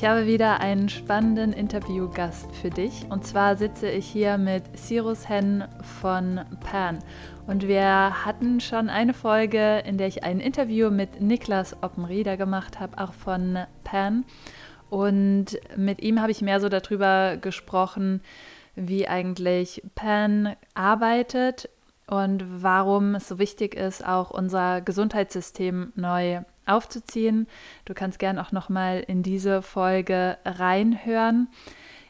Ich habe wieder einen spannenden Interviewgast für dich. Und zwar sitze ich hier mit Cyrus Hen von Pan. Und wir hatten schon eine Folge, in der ich ein Interview mit Niklas Oppenrieder gemacht habe, auch von Pan. Und mit ihm habe ich mehr so darüber gesprochen, wie eigentlich Pan arbeitet und warum es so wichtig ist, auch unser Gesundheitssystem neu aufzuziehen. Du kannst gern auch noch mal in diese Folge reinhören.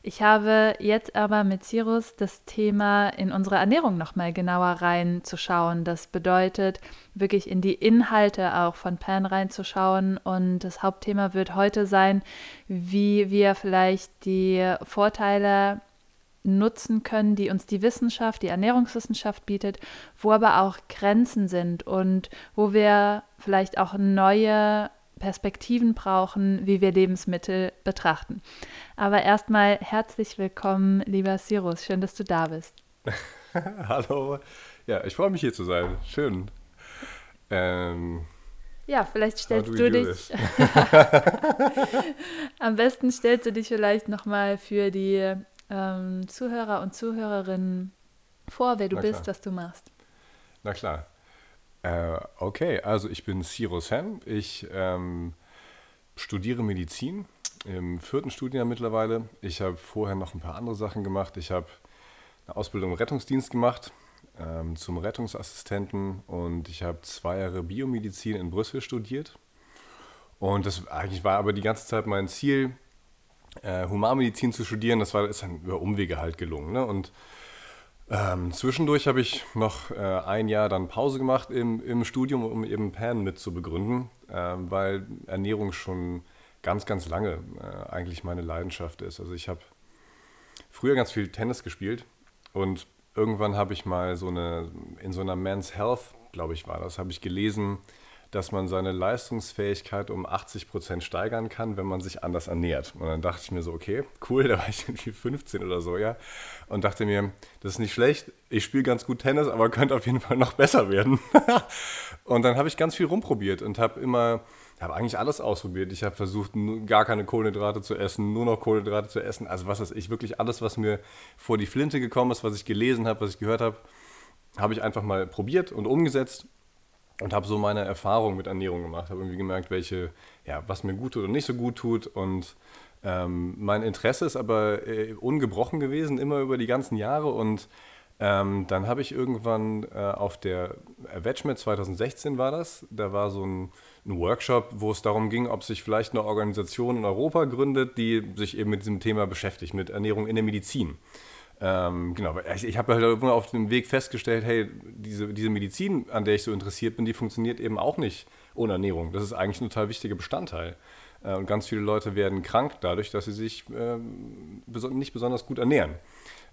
Ich habe jetzt aber mit Cyrus das Thema in unsere Ernährung noch mal genauer reinzuschauen. Das bedeutet wirklich in die Inhalte auch von Pan reinzuschauen und das Hauptthema wird heute sein, wie wir vielleicht die Vorteile nutzen können, die uns die Wissenschaft, die Ernährungswissenschaft bietet, wo aber auch Grenzen sind und wo wir vielleicht auch neue Perspektiven brauchen, wie wir Lebensmittel betrachten. Aber erstmal herzlich willkommen, lieber Cyrus. Schön, dass du da bist. Hallo. Ja, ich freue mich hier zu sein. Schön. Ähm, ja, vielleicht stellst du dich. Am besten stellst du dich vielleicht nochmal für die ähm, Zuhörer und Zuhörerinnen vor, wer du Na bist, klar. was du machst. Na klar. Äh, okay, also ich bin Cyrus Hen. Ich ähm, studiere Medizin im vierten Studienjahr mittlerweile. Ich habe vorher noch ein paar andere Sachen gemacht. Ich habe eine Ausbildung im Rettungsdienst gemacht ähm, zum Rettungsassistenten und ich habe zwei Jahre Biomedizin in Brüssel studiert. Und das eigentlich war aber die ganze Zeit mein Ziel, äh, Humanmedizin zu studieren. Das war ist dann über Umwege halt gelungen. Ne? Und ähm, zwischendurch habe ich noch äh, ein Jahr dann Pause gemacht im, im Studium, um eben PAN mit zu begründen, äh, weil Ernährung schon ganz, ganz lange äh, eigentlich meine Leidenschaft ist. Also ich habe früher ganz viel Tennis gespielt und irgendwann habe ich mal so eine, in so einer Men's Health, glaube ich war das, habe ich gelesen, dass man seine Leistungsfähigkeit um 80 Prozent steigern kann, wenn man sich anders ernährt. Und dann dachte ich mir so, okay, cool, da war ich irgendwie 15 oder so, ja. Und dachte mir, das ist nicht schlecht, ich spiele ganz gut Tennis, aber könnte auf jeden Fall noch besser werden. und dann habe ich ganz viel rumprobiert und habe immer, habe eigentlich alles ausprobiert. Ich habe versucht, gar keine Kohlenhydrate zu essen, nur noch Kohlenhydrate zu essen. Also was ist ich, wirklich alles, was mir vor die Flinte gekommen ist, was ich gelesen habe, was ich gehört habe, habe ich einfach mal probiert und umgesetzt und habe so meine Erfahrung mit Ernährung gemacht, habe irgendwie gemerkt, welche, ja, was mir gut tut und nicht so gut tut und ähm, mein Interesse ist aber äh, ungebrochen gewesen, immer über die ganzen Jahre und ähm, dann habe ich irgendwann äh, auf der VegMed 2016 war das, da war so ein, ein, Workshop, wo es darum ging, ob sich vielleicht eine Organisation in Europa gründet, die sich eben mit diesem Thema beschäftigt, mit Ernährung in der Medizin. Ähm, genau, ich, ich habe halt auf dem Weg festgestellt, hey, diese, diese Medizin, an der ich so interessiert bin, die funktioniert eben auch nicht ohne Ernährung. Das ist eigentlich ein total wichtiger Bestandteil. Äh, und ganz viele Leute werden krank dadurch, dass sie sich äh, beso nicht besonders gut ernähren.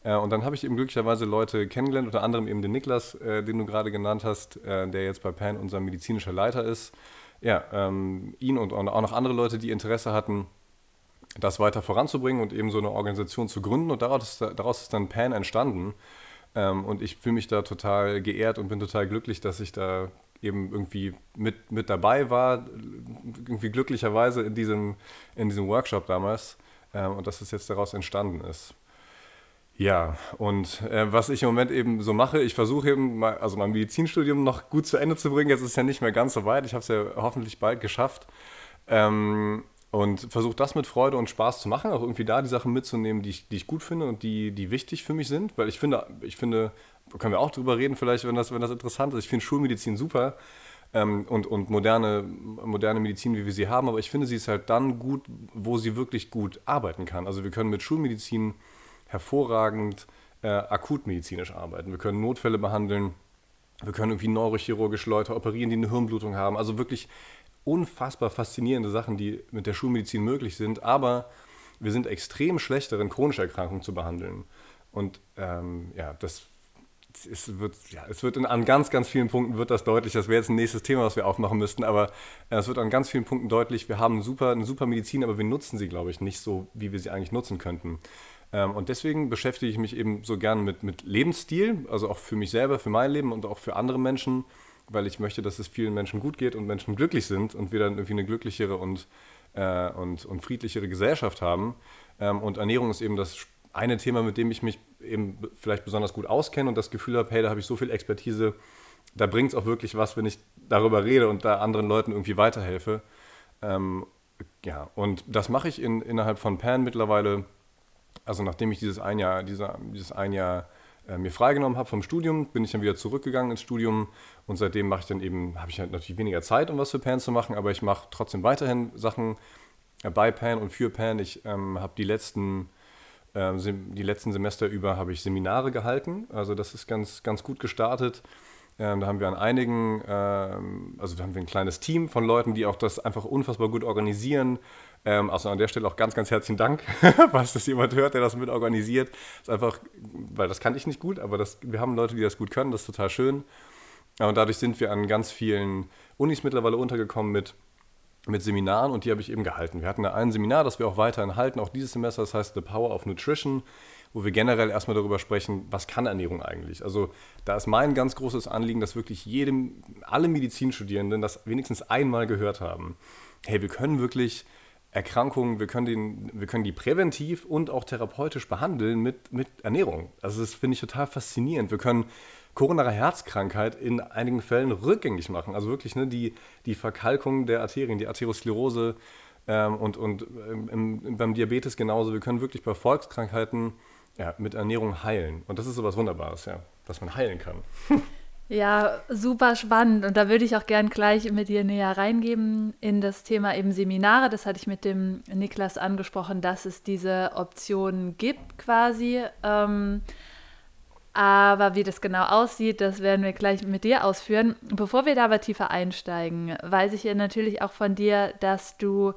Äh, und dann habe ich eben glücklicherweise Leute kennengelernt, unter anderem eben den Niklas, äh, den du gerade genannt hast, äh, der jetzt bei PAN unser medizinischer Leiter ist. Ja, ähm, ihn und auch noch andere Leute, die Interesse hatten, das weiter voranzubringen und eben so eine Organisation zu gründen. Und daraus, daraus ist dann PAN entstanden. Ähm, und ich fühle mich da total geehrt und bin total glücklich, dass ich da eben irgendwie mit, mit dabei war, irgendwie glücklicherweise in diesem, in diesem Workshop damals ähm, und dass es jetzt daraus entstanden ist. Ja, und äh, was ich im Moment eben so mache, ich versuche eben, mal, also mein Medizinstudium noch gut zu Ende zu bringen. Jetzt ist es ja nicht mehr ganz so weit. Ich habe es ja hoffentlich bald geschafft. Ähm, und versuche das mit Freude und Spaß zu machen, auch irgendwie da die Sachen mitzunehmen, die ich, die ich gut finde und die, die wichtig für mich sind. Weil ich finde, ich finde, können wir auch drüber reden, vielleicht, wenn das, wenn das interessant ist. Ich finde Schulmedizin super ähm, und, und moderne, moderne Medizin, wie wir sie haben, aber ich finde, sie ist halt dann gut, wo sie wirklich gut arbeiten kann. Also wir können mit Schulmedizin hervorragend äh, akutmedizinisch arbeiten. Wir können Notfälle behandeln. Wir können irgendwie neurochirurgisch Leute operieren, die eine Hirnblutung haben. Also wirklich unfassbar faszinierende Sachen, die mit der Schulmedizin möglich sind, aber wir sind extrem schlecht darin, chronische Erkrankungen zu behandeln. Und ähm, ja, das es wird, ja, es wird in, an ganz, ganz vielen Punkten wird das deutlich. Das wäre jetzt ein nächstes Thema, was wir aufmachen müssten, aber äh, es wird an ganz vielen Punkten deutlich, wir haben super, eine super Medizin, aber wir nutzen sie, glaube ich, nicht so, wie wir sie eigentlich nutzen könnten. Ähm, und deswegen beschäftige ich mich eben so gern mit, mit Lebensstil, also auch für mich selber, für mein Leben und auch für andere Menschen, weil ich möchte, dass es vielen Menschen gut geht und Menschen glücklich sind und wir dann irgendwie eine glücklichere und, äh, und, und friedlichere Gesellschaft haben. Ähm, und Ernährung ist eben das eine Thema, mit dem ich mich eben vielleicht besonders gut auskenne und das Gefühl habe, hey, da habe ich so viel Expertise, da bringt es auch wirklich was, wenn ich darüber rede und da anderen Leuten irgendwie weiterhelfe. Ähm, ja, und das mache ich in, innerhalb von Pan mittlerweile. Also nachdem ich dieses ein Jahr, dieser, dieses ein Jahr äh, mir freigenommen habe vom Studium, bin ich dann wieder zurückgegangen ins Studium und seitdem mache ich dann eben, habe ich halt natürlich weniger Zeit, um was für Pan zu machen, aber ich mache trotzdem weiterhin Sachen äh, bei Pan und für Pan. Ich ähm, habe die letzten ähm, die letzten Semester über habe ich Seminare gehalten. Also das ist ganz, ganz gut gestartet. Ähm, da haben wir an einigen, ähm, also da haben wir ein kleines Team von Leuten, die auch das einfach unfassbar gut organisieren. Also an der Stelle auch ganz, ganz herzlichen Dank, falls das jemand hört, der das mit organisiert. Ist einfach, weil das kann ich nicht gut, aber das, wir haben Leute, die das gut können, das ist total schön. Und dadurch sind wir an ganz vielen Unis mittlerweile untergekommen mit mit Seminaren und die habe ich eben gehalten. Wir hatten da ein Seminar, das wir auch weiterhin halten, auch dieses Semester, das heißt The Power of Nutrition, wo wir generell erstmal darüber sprechen, was kann Ernährung eigentlich? Also da ist mein ganz großes Anliegen, dass wirklich jedem, alle Medizinstudierenden das wenigstens einmal gehört haben. Hey, wir können wirklich Erkrankungen, wir können, den, wir können die präventiv und auch therapeutisch behandeln mit, mit Ernährung. Also das finde ich total faszinierend. Wir können koronare Herzkrankheit in einigen Fällen rückgängig machen. Also wirklich ne, die, die Verkalkung der Arterien, die Arteriosklerose ähm, und, und ähm, im, beim Diabetes genauso. Wir können wirklich bei Volkskrankheiten ja, mit Ernährung heilen. Und das ist so was Wunderbares, ja, dass man heilen kann. Ja, super spannend. Und da würde ich auch gern gleich mit dir näher reingeben in das Thema eben Seminare. Das hatte ich mit dem Niklas angesprochen, dass es diese Optionen gibt quasi. Ähm, aber wie das genau aussieht, das werden wir gleich mit dir ausführen. Bevor wir da aber tiefer einsteigen, weiß ich ja natürlich auch von dir, dass du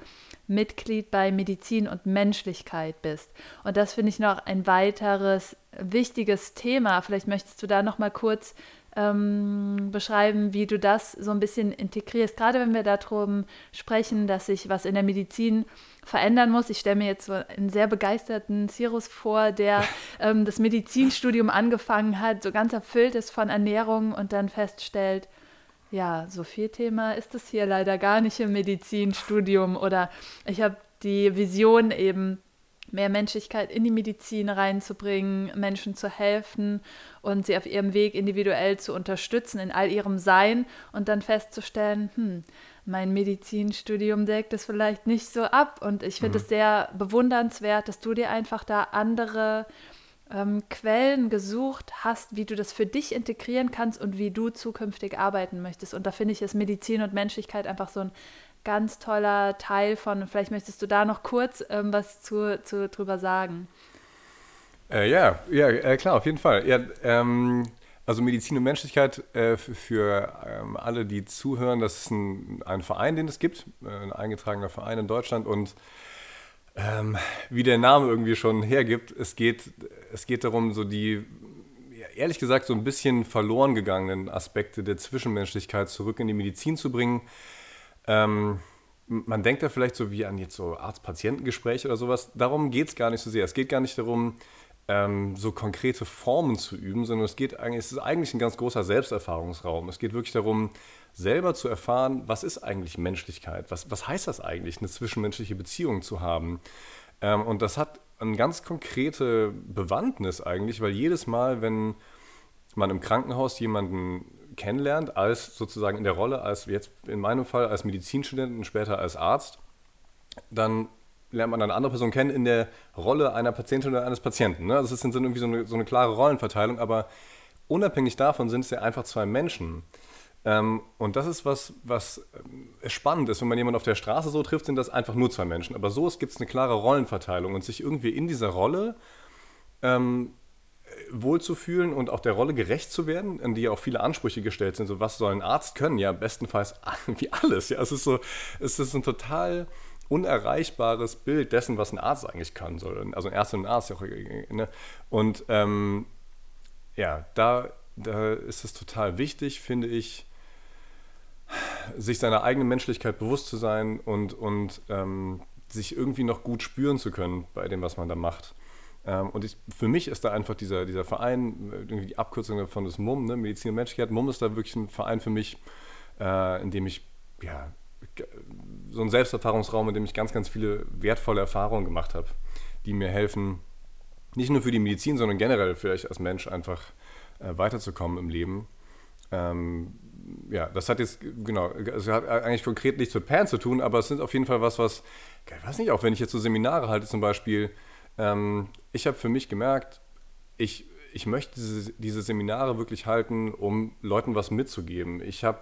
Mitglied bei Medizin und Menschlichkeit bist. Und das finde ich noch ein weiteres wichtiges Thema. Vielleicht möchtest du da noch mal kurz ähm, beschreiben, wie du das so ein bisschen integrierst. Gerade wenn wir darum sprechen, dass sich was in der Medizin verändern muss. Ich stelle mir jetzt so einen sehr begeisterten Cyrus vor, der ähm, das Medizinstudium angefangen hat, so ganz erfüllt ist von Ernährung und dann feststellt, ja, so viel Thema ist es hier leider gar nicht im Medizinstudium. Oder ich habe die Vision eben, mehr Menschlichkeit in die Medizin reinzubringen, Menschen zu helfen und sie auf ihrem Weg individuell zu unterstützen in all ihrem Sein und dann festzustellen, hm, mein Medizinstudium deckt es vielleicht nicht so ab. Und ich finde mhm. es sehr bewundernswert, dass du dir einfach da andere ähm, Quellen gesucht hast, wie du das für dich integrieren kannst und wie du zukünftig arbeiten möchtest. Und da finde ich es Medizin und Menschlichkeit einfach so ein ganz toller Teil von. Vielleicht möchtest du da noch kurz ähm, was zu, zu, drüber sagen. Äh, ja, ja, äh, klar, auf jeden Fall. Ja, ähm, also Medizin und Menschlichkeit äh, für, ähm, alle, die zuhören, das ist ein, ein Verein, den es gibt, äh, ein eingetragener Verein in Deutschland und ähm, wie der Name irgendwie schon hergibt, es geht, es geht darum, so die, ehrlich gesagt, so ein bisschen verloren gegangenen Aspekte der Zwischenmenschlichkeit zurück in die Medizin zu bringen ähm, man denkt da vielleicht so wie an jetzt so Arzt-Patientengespräche oder sowas. Darum geht es gar nicht so sehr. Es geht gar nicht darum, ähm, so konkrete Formen zu üben, sondern es geht eigentlich, es ist eigentlich ein ganz großer Selbsterfahrungsraum. Es geht wirklich darum, selber zu erfahren, was ist eigentlich Menschlichkeit? Was, was heißt das eigentlich, eine zwischenmenschliche Beziehung zu haben? Ähm, und das hat eine ganz konkrete Bewandtnis eigentlich, weil jedes Mal, wenn man im Krankenhaus jemanden kennenlernt, als sozusagen in der Rolle, als jetzt in meinem Fall als Medizinstudent und später als Arzt, dann lernt man eine andere Person kennen in der Rolle einer Patientin oder eines Patienten. Ne? Also es ist irgendwie so eine, so eine klare Rollenverteilung, aber unabhängig davon sind es ja einfach zwei Menschen. Ähm, und das ist was, was äh, spannend ist. Wenn man jemanden auf der Straße so trifft, sind das einfach nur zwei Menschen. Aber so gibt es eine klare Rollenverteilung und sich irgendwie in dieser Rolle ähm, wohlzufühlen und auch der Rolle gerecht zu werden, in die ja auch viele Ansprüche gestellt sind. So, was soll ein Arzt können? Ja, bestenfalls wie alles. Ja, es ist so, es ist ein total unerreichbares Bild dessen, was ein Arzt eigentlich kann soll. Also ein Ärzte und ein Arzt. Auch, ne? Und ähm, ja, da, da ist es total wichtig, finde ich, sich seiner eigenen Menschlichkeit bewusst zu sein und, und ähm, sich irgendwie noch gut spüren zu können bei dem, was man da macht. Ähm, und ich, für mich ist da einfach dieser, dieser Verein, die Abkürzung von das MUM, ne, Medizin und Menschlichkeit, MUM ist da wirklich ein Verein für mich, äh, in dem ich, ja, so ein Selbsterfahrungsraum, in dem ich ganz, ganz viele wertvolle Erfahrungen gemacht habe, die mir helfen, nicht nur für die Medizin, sondern generell vielleicht als Mensch einfach äh, weiterzukommen im Leben. Ähm, ja, das hat jetzt, genau, es hat eigentlich konkret nichts mit Pan zu tun, aber es sind auf jeden Fall was, was, ich weiß nicht, auch wenn ich jetzt so Seminare halte zum Beispiel, ähm, ich habe für mich gemerkt, ich, ich möchte diese, diese, Seminare wirklich halten, um Leuten was mitzugeben. Ich habe,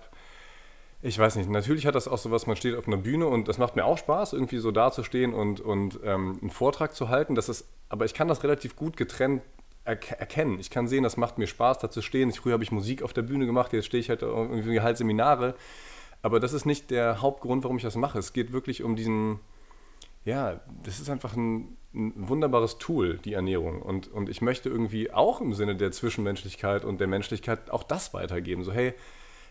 ich weiß nicht, natürlich hat das auch so was, man steht auf einer Bühne und das macht mir auch Spaß, irgendwie so dazustehen und, und ähm, einen Vortrag zu halten. Das ist, aber ich kann das relativ gut getrennt erkennen. Ich kann sehen, das macht mir Spaß, da zu stehen. Früher habe ich Musik auf der Bühne gemacht, jetzt stehe ich halt irgendwie halt Seminare. Aber das ist nicht der Hauptgrund, warum ich das mache. Es geht wirklich um diesen, ja, das ist einfach ein, ein, wunderbares Tool, die Ernährung. Und, und ich möchte irgendwie auch im Sinne der Zwischenmenschlichkeit und der Menschlichkeit auch das weitergeben. So, hey,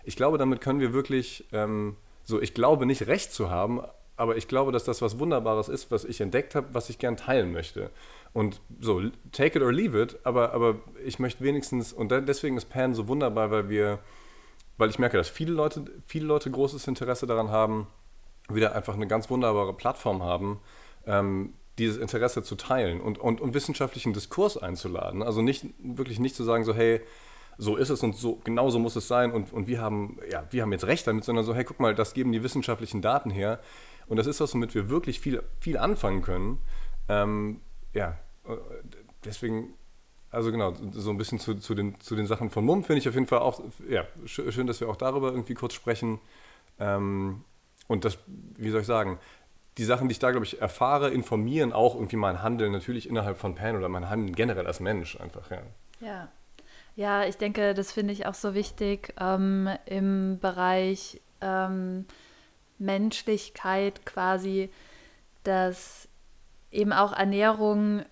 ich glaube, damit können wir wirklich, ähm, so, ich glaube nicht recht zu haben, aber ich glaube, dass das was Wunderbares ist, was ich entdeckt habe, was ich gern teilen möchte. Und so, take it or leave it, aber, aber ich möchte wenigstens, und deswegen ist Pan so wunderbar, weil wir, weil ich merke, dass viele Leute, viele Leute großes Interesse daran haben, wieder einfach eine ganz wunderbare Plattform haben, ähm, dieses Interesse zu teilen und, und, und wissenschaftlichen Diskurs einzuladen. Also nicht wirklich nicht zu sagen, so, hey, so ist es und so, genau so muss es sein und, und wir, haben, ja, wir haben jetzt recht damit, sondern so, hey, guck mal, das geben die wissenschaftlichen Daten her. Und das ist was, womit wir wirklich viel, viel anfangen können. Ähm, ja, deswegen, also genau, so ein bisschen zu, zu, den, zu den Sachen von Mumm finde ich auf jeden Fall auch, ja, schön, dass wir auch darüber irgendwie kurz sprechen. Ähm, und das, wie soll ich sagen, die Sachen, die ich da, glaube ich, erfahre, informieren auch irgendwie mein Handeln natürlich innerhalb von Pan oder mein Handeln generell als Mensch einfach, ja. Ja, ja ich denke, das finde ich auch so wichtig ähm, im Bereich ähm, Menschlichkeit quasi, dass eben auch Ernährung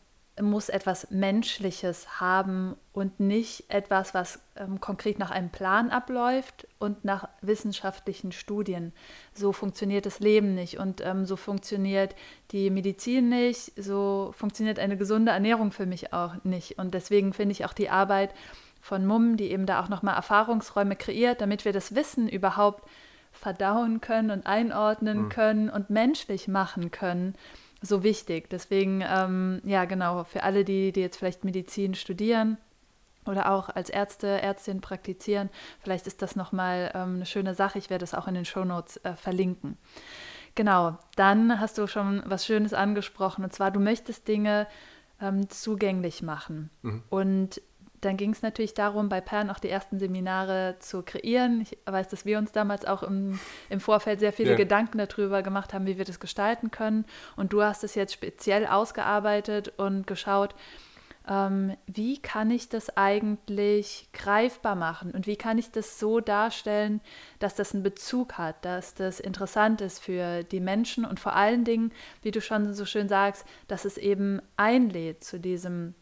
muss etwas Menschliches haben und nicht etwas, was ähm, konkret nach einem Plan abläuft und nach wissenschaftlichen Studien. So funktioniert das Leben nicht und ähm, so funktioniert die Medizin nicht, so funktioniert eine gesunde Ernährung für mich auch nicht. Und deswegen finde ich auch die Arbeit von Mumm, die eben da auch nochmal Erfahrungsräume kreiert, damit wir das Wissen überhaupt verdauen können und einordnen mhm. können und menschlich machen können, so wichtig. Deswegen, ähm, ja, genau, für alle, die, die jetzt vielleicht Medizin studieren oder auch als Ärzte, Ärztin praktizieren, vielleicht ist das nochmal ähm, eine schöne Sache. Ich werde es auch in den Shownotes äh, verlinken. Genau, dann hast du schon was Schönes angesprochen, und zwar, du möchtest Dinge ähm, zugänglich machen. Mhm. Und dann ging es natürlich darum, bei Pern auch die ersten Seminare zu kreieren. Ich weiß, dass wir uns damals auch im, im Vorfeld sehr viele ja. Gedanken darüber gemacht haben, wie wir das gestalten können. Und du hast es jetzt speziell ausgearbeitet und geschaut, ähm, wie kann ich das eigentlich greifbar machen und wie kann ich das so darstellen, dass das einen Bezug hat, dass das interessant ist für die Menschen und vor allen Dingen, wie du schon so schön sagst, dass es eben einlädt zu diesem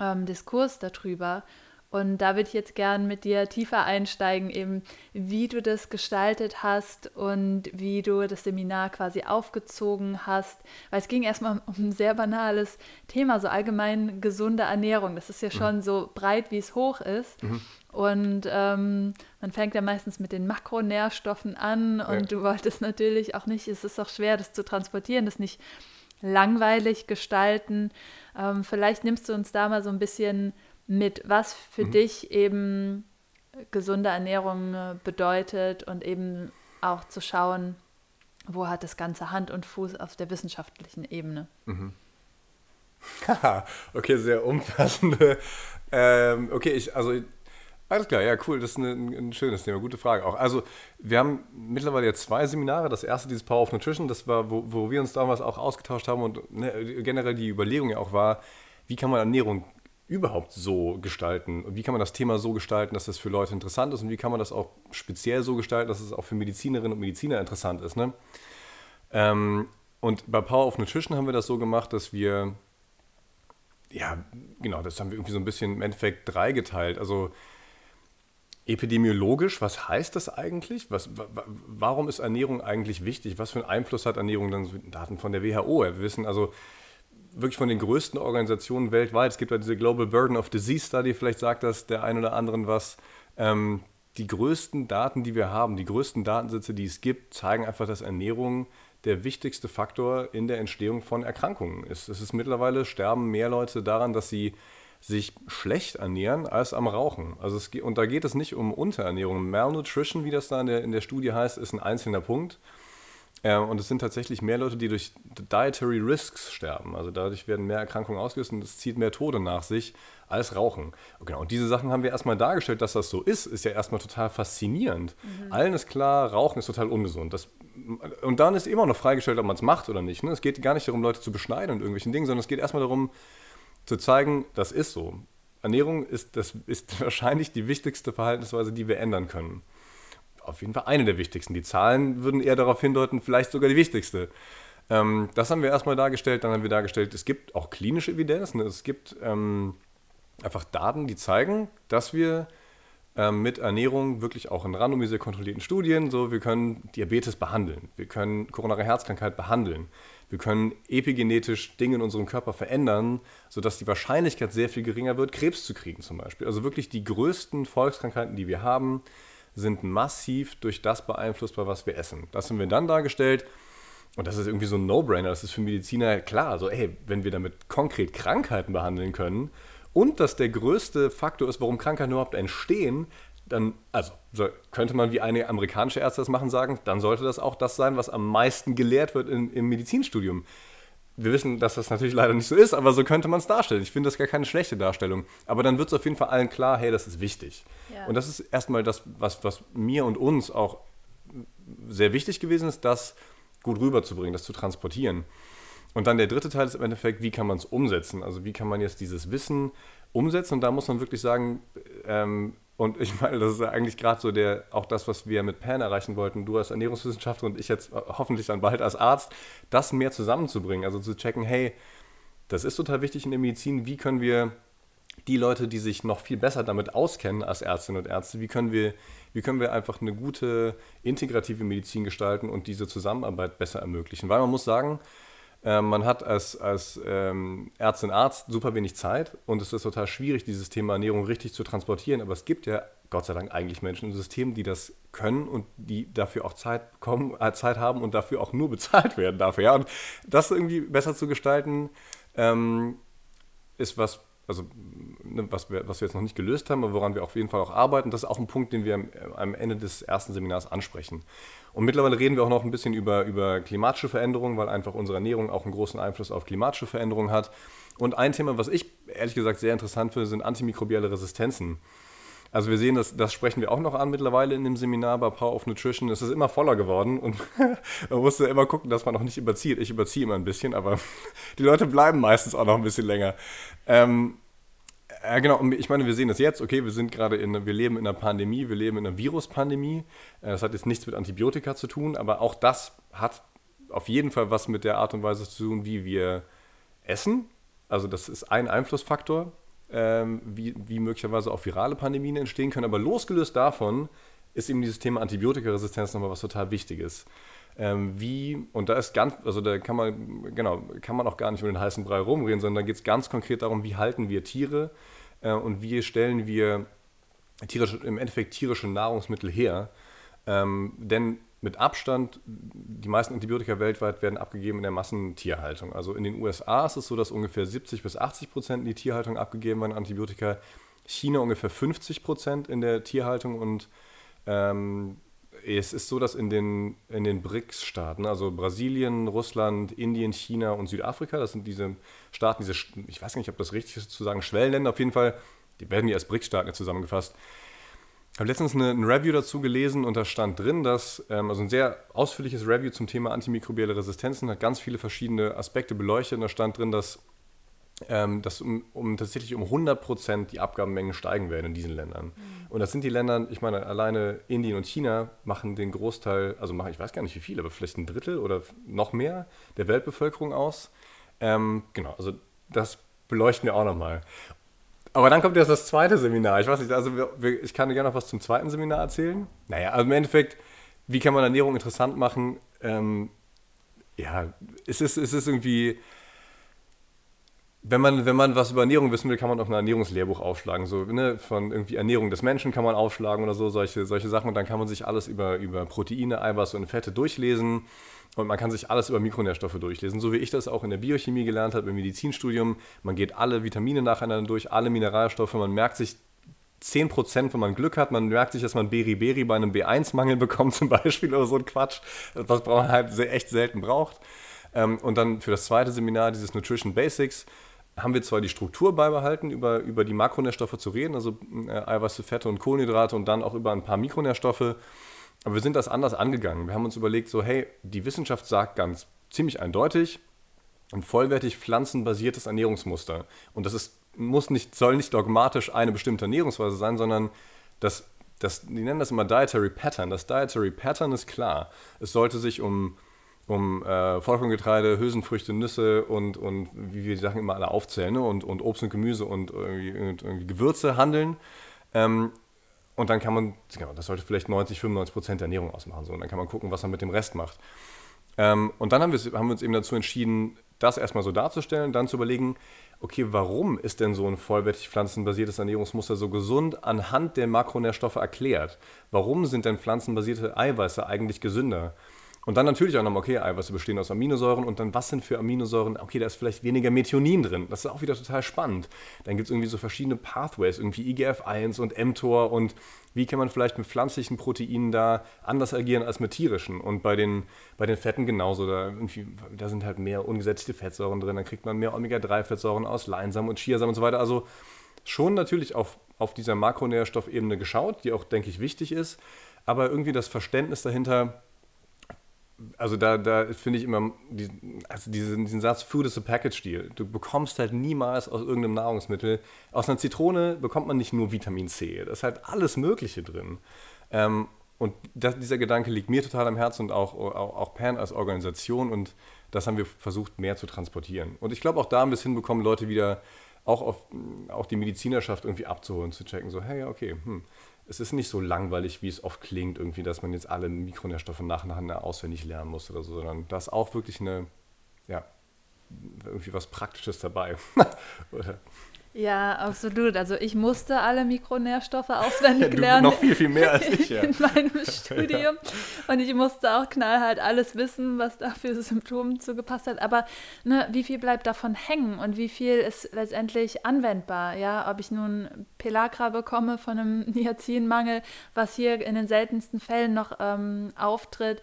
ähm, Diskurs darüber. Und da würde ich jetzt gern mit dir tiefer einsteigen, eben wie du das gestaltet hast und wie du das Seminar quasi aufgezogen hast. Weil es ging erstmal um ein sehr banales Thema, so allgemein gesunde Ernährung. Das ist ja schon mhm. so breit, wie es hoch ist. Mhm. Und ähm, man fängt ja meistens mit den Makronährstoffen an und ja. du wolltest natürlich auch nicht, es ist auch schwer, das zu transportieren, das nicht langweilig gestalten. Ähm, vielleicht nimmst du uns da mal so ein bisschen mit, was für mhm. dich eben gesunde Ernährung äh, bedeutet und eben auch zu schauen, wo hat das Ganze Hand und Fuß auf der wissenschaftlichen Ebene. Mhm. okay, sehr umfassende. Ähm, okay, ich, also alles klar, ja, cool. Das ist ein, ein, schönes Thema. Gute Frage auch. Also, wir haben mittlerweile jetzt zwei Seminare. Das erste, dieses Power of Nutrition, das war, wo, wo wir uns damals auch ausgetauscht haben und ne, generell die Überlegung ja auch war, wie kann man Ernährung überhaupt so gestalten? Und wie kann man das Thema so gestalten, dass das für Leute interessant ist? Und wie kann man das auch speziell so gestalten, dass es auch für Medizinerinnen und Mediziner interessant ist? Ne? Ähm, und bei Power of Nutrition haben wir das so gemacht, dass wir, ja, genau, das haben wir irgendwie so ein bisschen im Endeffekt dreigeteilt. Also epidemiologisch, was heißt das eigentlich? Was, warum ist Ernährung eigentlich wichtig? Was für einen Einfluss hat Ernährung dann? Daten von der WHO. Wir wissen also, wirklich von den größten Organisationen weltweit. Es gibt ja diese Global Burden of Disease Study, vielleicht sagt das der ein oder anderen was. Ähm, die größten Daten, die wir haben, die größten Datensätze, die es gibt, zeigen einfach, dass Ernährung der wichtigste Faktor in der Entstehung von Erkrankungen ist. Es ist mittlerweile sterben mehr Leute daran, dass sie sich schlecht ernähren als am Rauchen. Also es, und da geht es nicht um Unterernährung. Malnutrition, wie das da in der, in der Studie heißt, ist ein einzelner Punkt. Äh, und es sind tatsächlich mehr Leute, die durch Dietary Risks sterben. Also dadurch werden mehr Erkrankungen ausgelöst und es zieht mehr Tode nach sich als Rauchen. Und genau, und diese Sachen haben wir erstmal dargestellt, dass das so ist, ist ja erstmal total faszinierend. Mhm. Allen ist klar, Rauchen ist total ungesund. Das, und dann ist immer noch freigestellt, ob man es macht oder nicht. Ne? Es geht gar nicht darum, Leute zu beschneiden und irgendwelchen Dingen, sondern es geht erstmal darum, zu zeigen, das ist so. Ernährung ist, das ist wahrscheinlich die wichtigste Verhaltensweise, die wir ändern können auf jeden Fall eine der wichtigsten. Die Zahlen würden eher darauf hindeuten, vielleicht sogar die wichtigste. Ähm, das haben wir erstmal dargestellt. Dann haben wir dargestellt, es gibt auch klinische Evidenz. Ne? Es gibt ähm, einfach Daten, die zeigen, dass wir ähm, mit Ernährung wirklich auch in randomisiert kontrollierten Studien, so wir können Diabetes behandeln, wir können koronare Herzkrankheit behandeln, wir können epigenetisch Dinge in unserem Körper verändern, sodass die Wahrscheinlichkeit sehr viel geringer wird, Krebs zu kriegen zum Beispiel. Also wirklich die größten Volkskrankheiten, die wir haben, sind massiv durch das beeinflussbar, was wir essen. Das haben wir dann dargestellt. Und das ist irgendwie so ein No-Brainer. Das ist für Mediziner klar. Also, ey, wenn wir damit konkret Krankheiten behandeln können und das der größte Faktor ist, warum Krankheiten überhaupt entstehen, dann, also so könnte man wie einige amerikanische Ärzte das machen, sagen, dann sollte das auch das sein, was am meisten gelehrt wird in, im Medizinstudium wir wissen, dass das natürlich leider nicht so ist, aber so könnte man es darstellen. Ich finde das gar keine schlechte Darstellung. Aber dann wird es auf jeden Fall allen klar, hey, das ist wichtig. Ja. Und das ist erstmal das, was, was mir und uns auch sehr wichtig gewesen ist, das gut rüberzubringen, das zu transportieren. Und dann der dritte Teil ist im Endeffekt, wie kann man es umsetzen? Also wie kann man jetzt dieses Wissen umsetzen? Und da muss man wirklich sagen, ähm, und ich meine, das ist eigentlich gerade so der, auch das, was wir mit PAN erreichen wollten, du als Ernährungswissenschaftler und ich jetzt äh, hoffentlich dann bald als Arzt, das mehr zusammenzubringen. Also zu checken, hey, das ist total wichtig in der Medizin, wie können wir die Leute, die sich noch viel besser damit auskennen als Ärztinnen und Ärzte, wie können wir, wie können wir einfach eine gute integrative Medizin gestalten und diese Zusammenarbeit besser ermöglichen? Weil man muss sagen, man hat als, als ähm, Ärztin, Arzt super wenig Zeit und es ist total schwierig, dieses Thema Ernährung richtig zu transportieren. Aber es gibt ja Gott sei Dank eigentlich Menschen im System, die das können und die dafür auch Zeit, bekommen, äh, Zeit haben und dafür auch nur bezahlt werden dafür. Ja? Und das irgendwie besser zu gestalten, ähm, ist was, also ne, was wir, was wir jetzt noch nicht gelöst haben, aber woran wir auf jeden Fall auch arbeiten. Das ist auch ein Punkt, den wir am, am Ende des ersten Seminars ansprechen. Und mittlerweile reden wir auch noch ein bisschen über, über klimatische Veränderungen, weil einfach unsere Ernährung auch einen großen Einfluss auf klimatische Veränderungen hat. Und ein Thema, was ich ehrlich gesagt sehr interessant finde, sind antimikrobielle Resistenzen. Also wir sehen, das, das sprechen wir auch noch an mittlerweile in dem Seminar bei Power of Nutrition. Es ist immer voller geworden und man musste immer gucken, dass man noch nicht überzieht. Ich überziehe immer ein bisschen, aber die Leute bleiben meistens auch noch ein bisschen länger. Ähm, ja, genau. Und ich meine, wir sehen das jetzt. Okay, wir sind gerade in, wir leben in einer Pandemie, wir leben in einer Viruspandemie. Äh, das hat jetzt nichts mit Antibiotika zu tun, aber auch das hat auf jeden Fall was mit der Art und Weise zu tun, wie wir essen. Also das ist ein Einflussfaktor ähm, wie, wie möglicherweise auch virale Pandemien entstehen können. Aber losgelöst davon ist eben dieses Thema Antibiotikaresistenz nochmal was total Wichtiges. Ähm, wie, und da ist ganz, also da kann man, genau, kann man auch gar nicht über den heißen Brei rumreden, sondern da geht es ganz konkret darum, wie halten wir Tiere äh, und wie stellen wir tierische, im Endeffekt tierische Nahrungsmittel her. Ähm, denn mit Abstand, die meisten Antibiotika weltweit werden abgegeben in der Massentierhaltung. Also in den USA ist es so, dass ungefähr 70 bis 80 Prozent in die Tierhaltung abgegeben werden, Antibiotika. China ungefähr 50 Prozent in der Tierhaltung und ähm, es ist so, dass in den, in den BRICS-Staaten, also Brasilien, Russland, Indien, China und Südafrika, das sind diese Staaten, diese, ich weiß nicht, ob das richtig ist zu sagen, Schwellenländer, auf jeden Fall, die werden hier als BRICS-Staaten zusammengefasst, ich habe letztens eine, ein Review dazu gelesen und da stand drin, dass, ähm, also ein sehr ausführliches Review zum Thema antimikrobielle Resistenzen, hat ganz viele verschiedene Aspekte beleuchtet und da stand drin, dass ähm, dass um, um, tatsächlich um 100 Prozent die Abgabenmengen steigen werden in diesen Ländern. Mhm. Und das sind die Länder, ich meine, alleine Indien und China machen den Großteil, also machen, ich weiß gar nicht wie viel, aber vielleicht ein Drittel oder noch mehr der Weltbevölkerung aus. Ähm, genau, also das beleuchten wir auch nochmal. Aber dann kommt jetzt das zweite Seminar. Ich weiß nicht, also wir, wir, ich kann dir gerne noch was zum zweiten Seminar erzählen. Naja, also im Endeffekt, wie kann man Ernährung interessant machen? Ähm, ja, es ist, es ist irgendwie wenn man, wenn man was über Ernährung wissen will, kann man auch ein Ernährungslehrbuch aufschlagen. So, ne, von irgendwie Ernährung des Menschen kann man aufschlagen oder so, solche, solche Sachen. Und dann kann man sich alles über, über Proteine, Eiweiß und Fette durchlesen. Und man kann sich alles über Mikronährstoffe durchlesen. So wie ich das auch in der Biochemie gelernt habe, im Medizinstudium. Man geht alle Vitamine nacheinander durch, alle Mineralstoffe. Man merkt sich 10%, wenn man Glück hat. Man merkt sich, dass man Beriberi bei einem B1-Mangel bekommt, zum Beispiel, oder so ein Quatsch, was man halt echt selten braucht. Ähm, und dann für das zweite Seminar, dieses Nutrition Basics, haben wir zwar die Struktur beibehalten, über, über die Makronährstoffe zu reden, also äh, Eiweiße, Fette und Kohlenhydrate und dann auch über ein paar Mikronährstoffe, aber wir sind das anders angegangen. Wir haben uns überlegt, so hey, die Wissenschaft sagt ganz ziemlich eindeutig, ein vollwertig pflanzenbasiertes Ernährungsmuster. Und das ist, muss nicht, soll nicht dogmatisch eine bestimmte Ernährungsweise sein, sondern das, das, die nennen das immer Dietary Pattern. Das Dietary Pattern ist klar. Es sollte sich um um äh, Vollkorngetreide, Hülsenfrüchte, Nüsse und, und wie wir die Sachen immer alle aufzählen, ne? und, und Obst und Gemüse und irgendwie, irgendwie Gewürze handeln. Ähm, und dann kann man, genau, das sollte vielleicht 90, 95 Prozent der Ernährung ausmachen. So. Und dann kann man gucken, was man mit dem Rest macht. Ähm, und dann haben wir, haben wir uns eben dazu entschieden, das erstmal so darzustellen, dann zu überlegen, okay, warum ist denn so ein vollwertig pflanzenbasiertes Ernährungsmuster so gesund anhand der Makronährstoffe erklärt? Warum sind denn pflanzenbasierte Eiweiße eigentlich gesünder? Und dann natürlich auch nochmal, okay, Eiweiße bestehen aus Aminosäuren und dann was sind für Aminosäuren? Okay, da ist vielleicht weniger Methionin drin. Das ist auch wieder total spannend. Dann gibt es irgendwie so verschiedene Pathways, irgendwie IGF-1 und mTOR und wie kann man vielleicht mit pflanzlichen Proteinen da anders agieren als mit tierischen? Und bei den, bei den Fetten genauso. Da, da sind halt mehr ungesättigte Fettsäuren drin, dann kriegt man mehr Omega-3-Fettsäuren aus Leinsamen und Chiasamen und so weiter. Also schon natürlich auf, auf dieser Makronährstoffebene geschaut, die auch, denke ich, wichtig ist. Aber irgendwie das Verständnis dahinter, also da, da finde ich immer diesen, also diesen, diesen, Satz, Food is a Package Deal. Du bekommst halt niemals aus irgendeinem Nahrungsmittel, aus einer Zitrone bekommt man nicht nur Vitamin C, da ist halt alles Mögliche drin. Ähm, und das, dieser Gedanke liegt mir total am Herzen und auch, auch, auch Pan als Organisation und das haben wir versucht mehr zu transportieren. Und ich glaube auch da haben wir es hinbekommen, Leute wieder auch auf auch die Medizinerschaft irgendwie abzuholen, zu checken, so, hey, okay, hm, es ist nicht so langweilig, wie es oft klingt, irgendwie, dass man jetzt alle Mikronährstoffe nacheinander auswendig lernen muss oder so, sondern da ist auch wirklich eine, ja, irgendwie was Praktisches dabei. Ja, absolut. Also ich musste alle Mikronährstoffe auswendig ja, lernen. Noch viel, viel mehr als ich, ja. In meinem Studium. Und ich musste auch knallhart alles wissen, was da für Symptome zugepasst hat. Aber ne, wie viel bleibt davon hängen und wie viel ist letztendlich anwendbar? Ja, ob ich nun Pelagra bekomme von einem Niacinmangel, was hier in den seltensten Fällen noch ähm, auftritt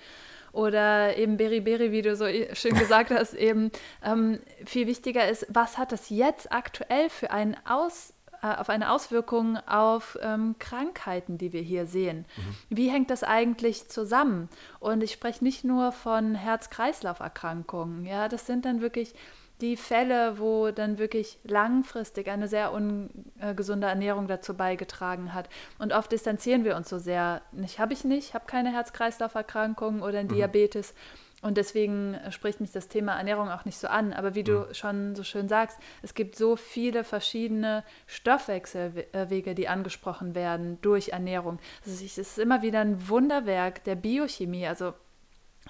oder eben Beriberi, wie du so schön gesagt hast, eben ähm, viel wichtiger ist, was hat das jetzt aktuell für einen Aus, äh, auf eine Auswirkung auf ähm, Krankheiten, die wir hier sehen. Mhm. Wie hängt das eigentlich zusammen? Und ich spreche nicht nur von Herz-Kreislauf-Erkrankungen, ja, das sind dann wirklich die Fälle, wo dann wirklich langfristig eine sehr ungesunde Ernährung dazu beigetragen hat. Und oft distanzieren wir uns so sehr. Ich habe ich nicht, habe keine Herz-Kreislauf-Erkrankung oder einen mhm. Diabetes. Und deswegen spricht mich das Thema Ernährung auch nicht so an. Aber wie du mhm. schon so schön sagst, es gibt so viele verschiedene Stoffwechselwege, die angesprochen werden durch Ernährung. Also es ist immer wieder ein Wunderwerk der Biochemie. Also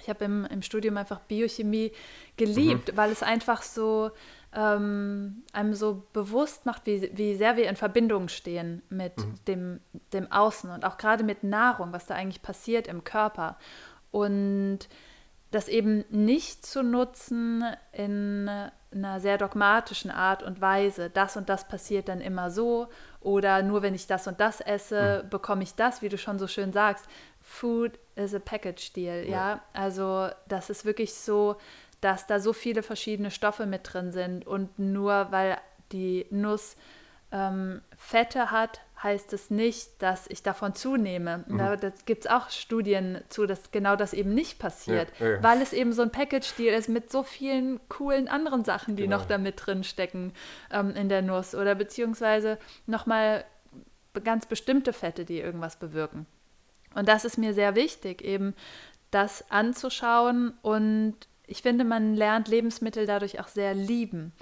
ich habe im, im Studium einfach Biochemie geliebt, mhm. weil es einfach so ähm, einem so bewusst macht, wie, wie sehr wir in Verbindung stehen mit mhm. dem, dem Außen und auch gerade mit Nahrung, was da eigentlich passiert im Körper. Und das eben nicht zu nutzen in einer sehr dogmatischen Art und Weise. Das und das passiert dann immer so oder nur wenn ich das und das esse, mhm. bekomme ich das, wie du schon so schön sagst. Food is a package deal, ja. ja. Also das ist wirklich so, dass da so viele verschiedene Stoffe mit drin sind und nur weil die Nuss ähm, Fette hat, heißt es nicht, dass ich davon zunehme. Mhm. Da gibt es auch Studien zu, dass genau das eben nicht passiert, Ja, ja. weil es eben so ein Package-Deal ist mit so vielen coolen anderen Sachen, die Genau. noch da mit drin stecken ähm, in der Nuss oder beziehungsweise nochmal ganz bestimmte Fette, die irgendwas bewirken. Und das ist mir sehr wichtig, eben das anzuschauen. Und ich finde, man lernt Lebensmittel dadurch auch sehr lieben,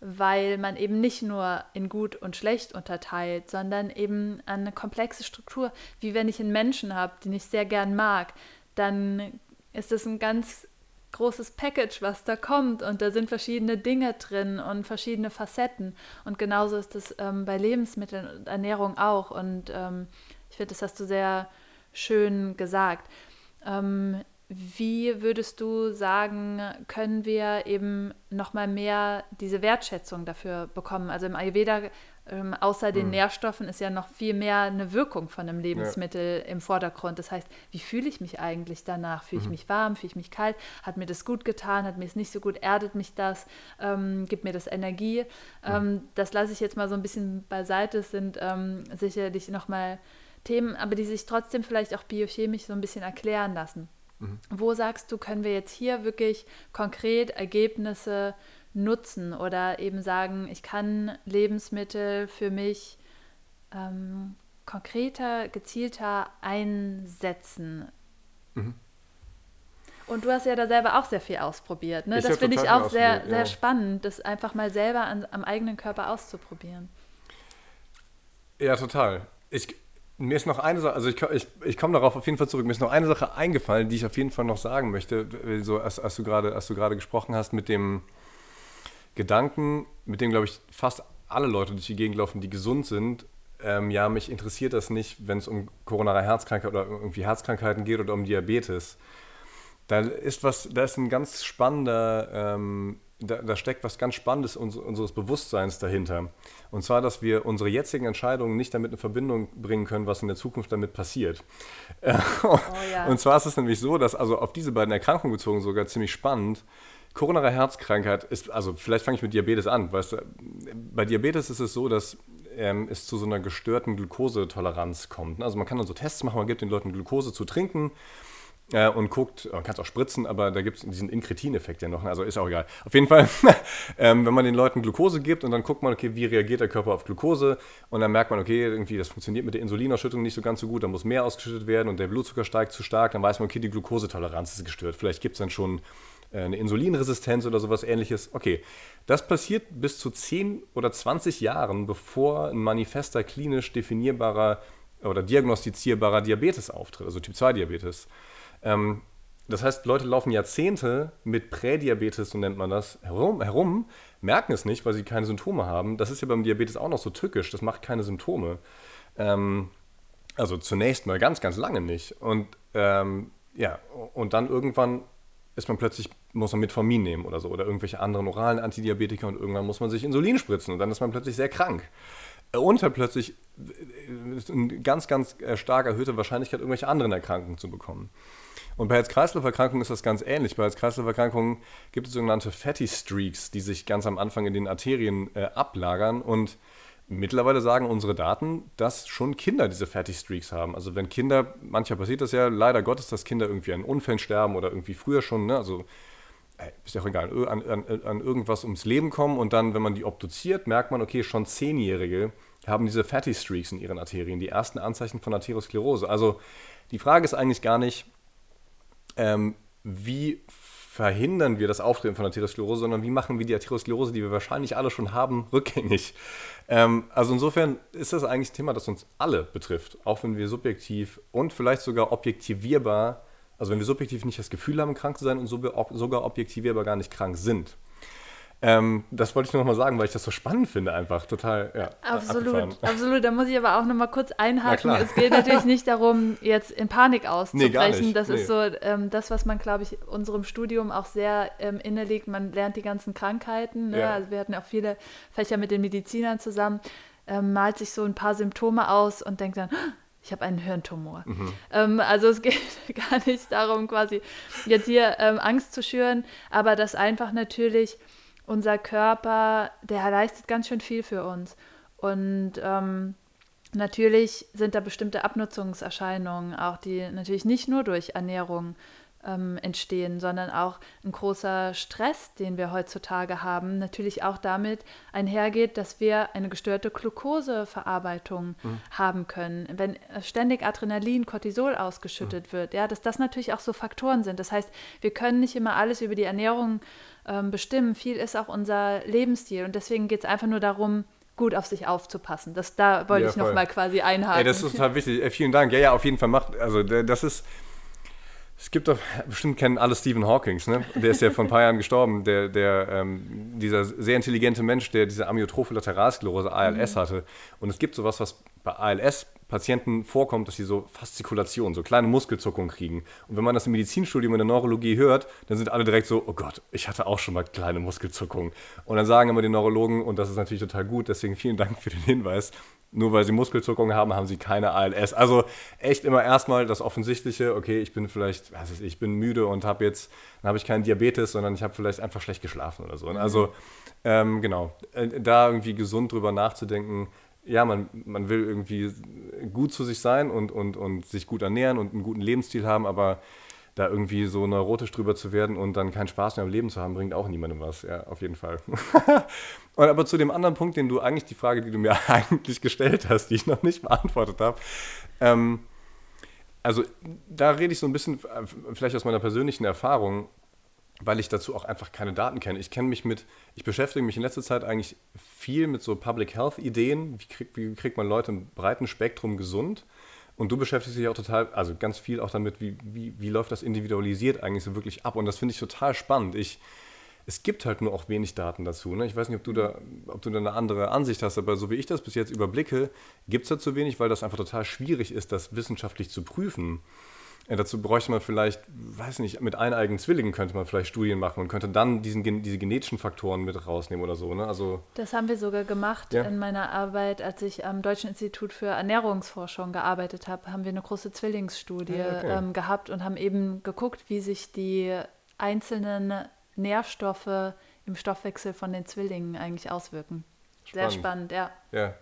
weil man eben nicht nur in gut und schlecht unterteilt, sondern eben eine komplexe Struktur, wie wenn ich einen Menschen habe, den ich sehr gern mag, dann ist es ein ganz großes Package, was da kommt. Und da sind verschiedene Dinge drin und verschiedene Facetten. Und genauso ist es ähm, bei Lebensmitteln und Ernährung auch. Und ähm, ich finde, das hast du sehr schön gesagt. Ähm, wie würdest du sagen, können wir eben nochmal mehr diese Wertschätzung dafür bekommen? Also im Ayurveda, ähm, außer den Nährstoffen, ist ja noch viel mehr eine Wirkung von einem Lebensmittel im Vordergrund. Das heißt, wie fühle ich mich eigentlich danach? Fühle ich mich warm? Fühle ich mich kalt? Hat mir das gut getan? Hat mir es nicht so gut? Erdet mich das? Ähm, gibt mir das Energie? Ähm, das lasse ich jetzt mal so ein bisschen beiseite. Es sind ähm, sicherlich nochmal Themen, aber die sich trotzdem vielleicht auch biochemisch so ein bisschen erklären lassen. Wo sagst du, können wir jetzt hier wirklich konkret Ergebnisse nutzen oder eben sagen, ich kann Lebensmittel für mich ähm, konkreter, gezielter einsetzen? Und du hast ja da selber auch sehr viel ausprobiert. Ne? Das finde ich auch sehr, sehr ja. spannend, das einfach mal selber an, am eigenen Körper auszuprobieren. Ja, total. Ich, mir ist noch eine Sache, also ich, ich, ich komme darauf auf jeden Fall zurück. Mir ist noch eine Sache eingefallen, die ich auf jeden Fall noch sagen möchte. So, als, als, du gerade, als du gerade gesprochen hast mit dem Gedanken, mit dem, glaube ich, fast alle Leute durch die Gegend laufen, die gesund sind. Ähm, ja, mich interessiert das nicht, wenn es um koronare Herzkrankheit oder irgendwie Herzkrankheiten geht oder um Diabetes. Da ist was, da ist ein ganz spannender, ähm, da, da steckt was ganz Spannendes uns, unseres Bewusstseins dahinter. Und zwar, dass wir unsere jetzigen Entscheidungen nicht damit in Verbindung bringen können, was in der Zukunft damit passiert. Äh, ja. Und zwar ist es nämlich so, dass also auf diese beiden Erkrankungen bezogen sogar ziemlich spannend. Koronare Herzkrankheit ist, also vielleicht fange ich mit Diabetes an. Weißt du, bei Diabetes ist es so, dass ähm, es zu so einer gestörten Glukosetoleranz kommt. Also man kann dann so Tests machen, man gibt den Leuten Glukose zu trinken äh, und guckt, man kann es auch spritzen, aber da gibt es diesen Inkretin-Effekt ja noch, also ist auch egal. Auf jeden Fall, ähm, wenn man den Leuten Glukose gibt und dann guckt man, okay, wie reagiert der Körper auf Glukose und dann merkt man, okay, irgendwie das funktioniert mit der Insulinausschüttung nicht so ganz so gut, da muss mehr ausgeschüttet werden und der Blutzucker steigt zu stark, dann weiß man, okay, die Glukosetoleranz ist gestört. Vielleicht gibt es dann schon äh, eine Insulinresistenz oder sowas ähnliches. Okay, das passiert bis zu 10 oder 20 Jahren, bevor ein manifester, klinisch definierbarer oder diagnostizierbarer Diabetes auftritt, also Typ-2-Diabetes. Ähm, das heißt, Leute laufen Jahrzehnte mit Prädiabetes, so nennt man das, herum, herum, merken es nicht, weil sie keine Symptome haben. Das ist ja beim Diabetes auch noch so tückisch, das macht keine Symptome. Ähm, also zunächst mal ganz, ganz lange nicht. Und ähm, ja, und dann irgendwann ist man plötzlich, muss man Metformin nehmen oder so oder irgendwelche anderen oralen Antidiabetika und irgendwann muss man sich Insulin spritzen und dann ist man plötzlich sehr krank. Und hat plötzlich äh, eine ganz, ganz äh, stark erhöhte Wahrscheinlichkeit, irgendwelche anderen Erkrankungen zu bekommen. Und bei Herz-Kreislauf-Erkrankungen ist das ganz ähnlich. Bei Herz-Kreislauf-Erkrankungen gibt es sogenannte Fatty Streaks, die sich ganz am Anfang in den Arterien äh, ablagern. Und mittlerweile sagen unsere Daten, dass schon Kinder diese Fatty Streaks haben. Also wenn Kinder, manchmal passiert das ja leider Gottes, dass Kinder irgendwie an Unfällen sterben oder irgendwie früher schon, ne? also äh, ist ja auch egal, an, an, an irgendwas ums Leben kommen und dann, wenn man die obduziert, merkt man, okay, schon Zehnjährige haben diese Fatty Streaks in ihren Arterien, die ersten Anzeichen von Arteriosklerose. Also die Frage ist eigentlich gar nicht, ähm, wie verhindern wir das Auftreten von Arteriosklerose, sondern wie machen wir die Arteriosklerose, die wir wahrscheinlich alle schon haben, rückgängig. Ähm, also insofern ist das eigentlich ein Thema, das uns alle betrifft, auch wenn wir subjektiv und vielleicht sogar objektivierbar, also wenn wir subjektiv nicht das Gefühl haben, krank zu sein und sogar objektivierbar gar nicht krank sind. Ähm, das wollte ich nur noch mal sagen, weil ich das so spannend finde, einfach total. Ja, Absolut, abgefahren. absolut. Da muss ich aber auch noch mal kurz einhaken. Es geht natürlich nicht darum, jetzt in Panik auszubrechen. Nee. Das ist Nee. so ähm, das, was man, glaube ich, unserem Studium auch sehr ähm, inne liegt. Man lernt die ganzen Krankheiten. Ne? Ja. Also wir hatten auch viele Fächer mit den Medizinern zusammen. Ähm, malt sich so ein paar Symptome aus und denkt dann, "Ah, ich habe einen Hirntumor. Mhm. Ähm, also es geht gar nicht darum, quasi jetzt hier ähm, Angst zu schüren, aber dass einfach natürlich unser Körper, der leistet ganz schön viel für uns. Und ähm, Natürlich sind da bestimmte Abnutzungserscheinungen, auch die natürlich nicht nur durch Ernährung ähm, entstehen, sondern auch ein großer Stress, den wir heutzutage haben, natürlich auch damit einhergeht, dass wir eine gestörte Glukoseverarbeitung mhm. haben können. Wenn ständig Adrenalin, Cortisol ausgeschüttet mhm. wird, ja, dass das natürlich auch so Faktoren sind. Das heißt, wir können nicht immer alles über die Ernährung ähm, bestimmen. Viel ist auch unser Lebensstil und deswegen geht es einfach nur darum, gut auf sich aufzupassen. Das, da wollte ja, ich nochmal quasi einhaken. Ey, das ist total wichtig. Vielen Dank. Ja, ja, auf jeden Fall macht, also das ist, es gibt doch, bestimmt kennen alle Stephen Hawkings, ne? Der ist ja vor ein paar Jahren gestorben, der, der, ähm, dieser sehr intelligente Mensch, der diese Amyotrophe Lateralsklerose, ALS, mhm. hatte. Und es gibt sowas, was bei ALS-Patienten vorkommt, dass sie so Faszikulationen, so kleine Muskelzuckungen kriegen. Und wenn man das im Medizinstudium in der Neurologie hört, dann sind alle direkt so, oh Gott, ich hatte auch schon mal kleine Muskelzuckungen. Und dann sagen immer die Neurologen, und das ist natürlich total gut, deswegen vielen Dank für den Hinweis, nur weil sie Muskelzuckungen haben, haben sie keine ALS. Also echt immer erstmal das Offensichtliche, okay, ich bin vielleicht, was ist, ich bin müde und habe jetzt, dann habe ich keinen Diabetes, sondern ich habe vielleicht einfach schlecht geschlafen oder so. Und also ähm, genau, äh, da irgendwie gesund drüber nachzudenken, ja, man, man will irgendwie gut zu sich sein und, und, und sich gut ernähren und einen guten Lebensstil haben, aber da irgendwie so neurotisch drüber zu werden und dann keinen Spaß mehr am Leben zu haben, bringt auch niemandem was. Ja, auf jeden Fall. und aber zu dem anderen Punkt, den du eigentlich, die Frage, die du mir eigentlich gestellt hast, die ich noch nicht beantwortet habe, ähm, also da rede ich so ein bisschen äh, vielleicht aus meiner persönlichen Erfahrung, weil ich dazu auch einfach keine Daten kenne. Ich kenne mich mit, ich beschäftige mich in letzter Zeit eigentlich viel mit so Public Health Ideen. Wie, krieg, wie kriegt man Leute im breiten Spektrum gesund? Und du beschäftigst dich auch total, also ganz viel auch damit, wie, wie, wie läuft das individualisiert eigentlich so wirklich ab. Und das finde ich total spannend. Ich, es gibt halt nur auch wenig Daten dazu. Ne? Ich weiß nicht, ob du, da, ob du da eine andere Ansicht hast, aber so wie ich das bis jetzt überblicke, gibt es da zu wenig, weil das einfach total schwierig ist, das wissenschaftlich zu prüfen. Ja, dazu bräuchte man vielleicht, weiß nicht, mit eineigen Zwillingen könnte man vielleicht Studien machen und könnte dann diesen, diese genetischen Faktoren mit rausnehmen oder so. Ne? Also, das haben wir sogar gemacht ja. in meiner Arbeit, als ich am Deutschen Institut für Ernährungsforschung gearbeitet habe, haben wir eine große Zwillingsstudie ja, ah, okay. ähm, gehabt und haben eben geguckt, wie sich die einzelnen Nährstoffe im Stoffwechsel von den Zwillingen eigentlich auswirken. Spannend. Sehr spannend, ja. Ja,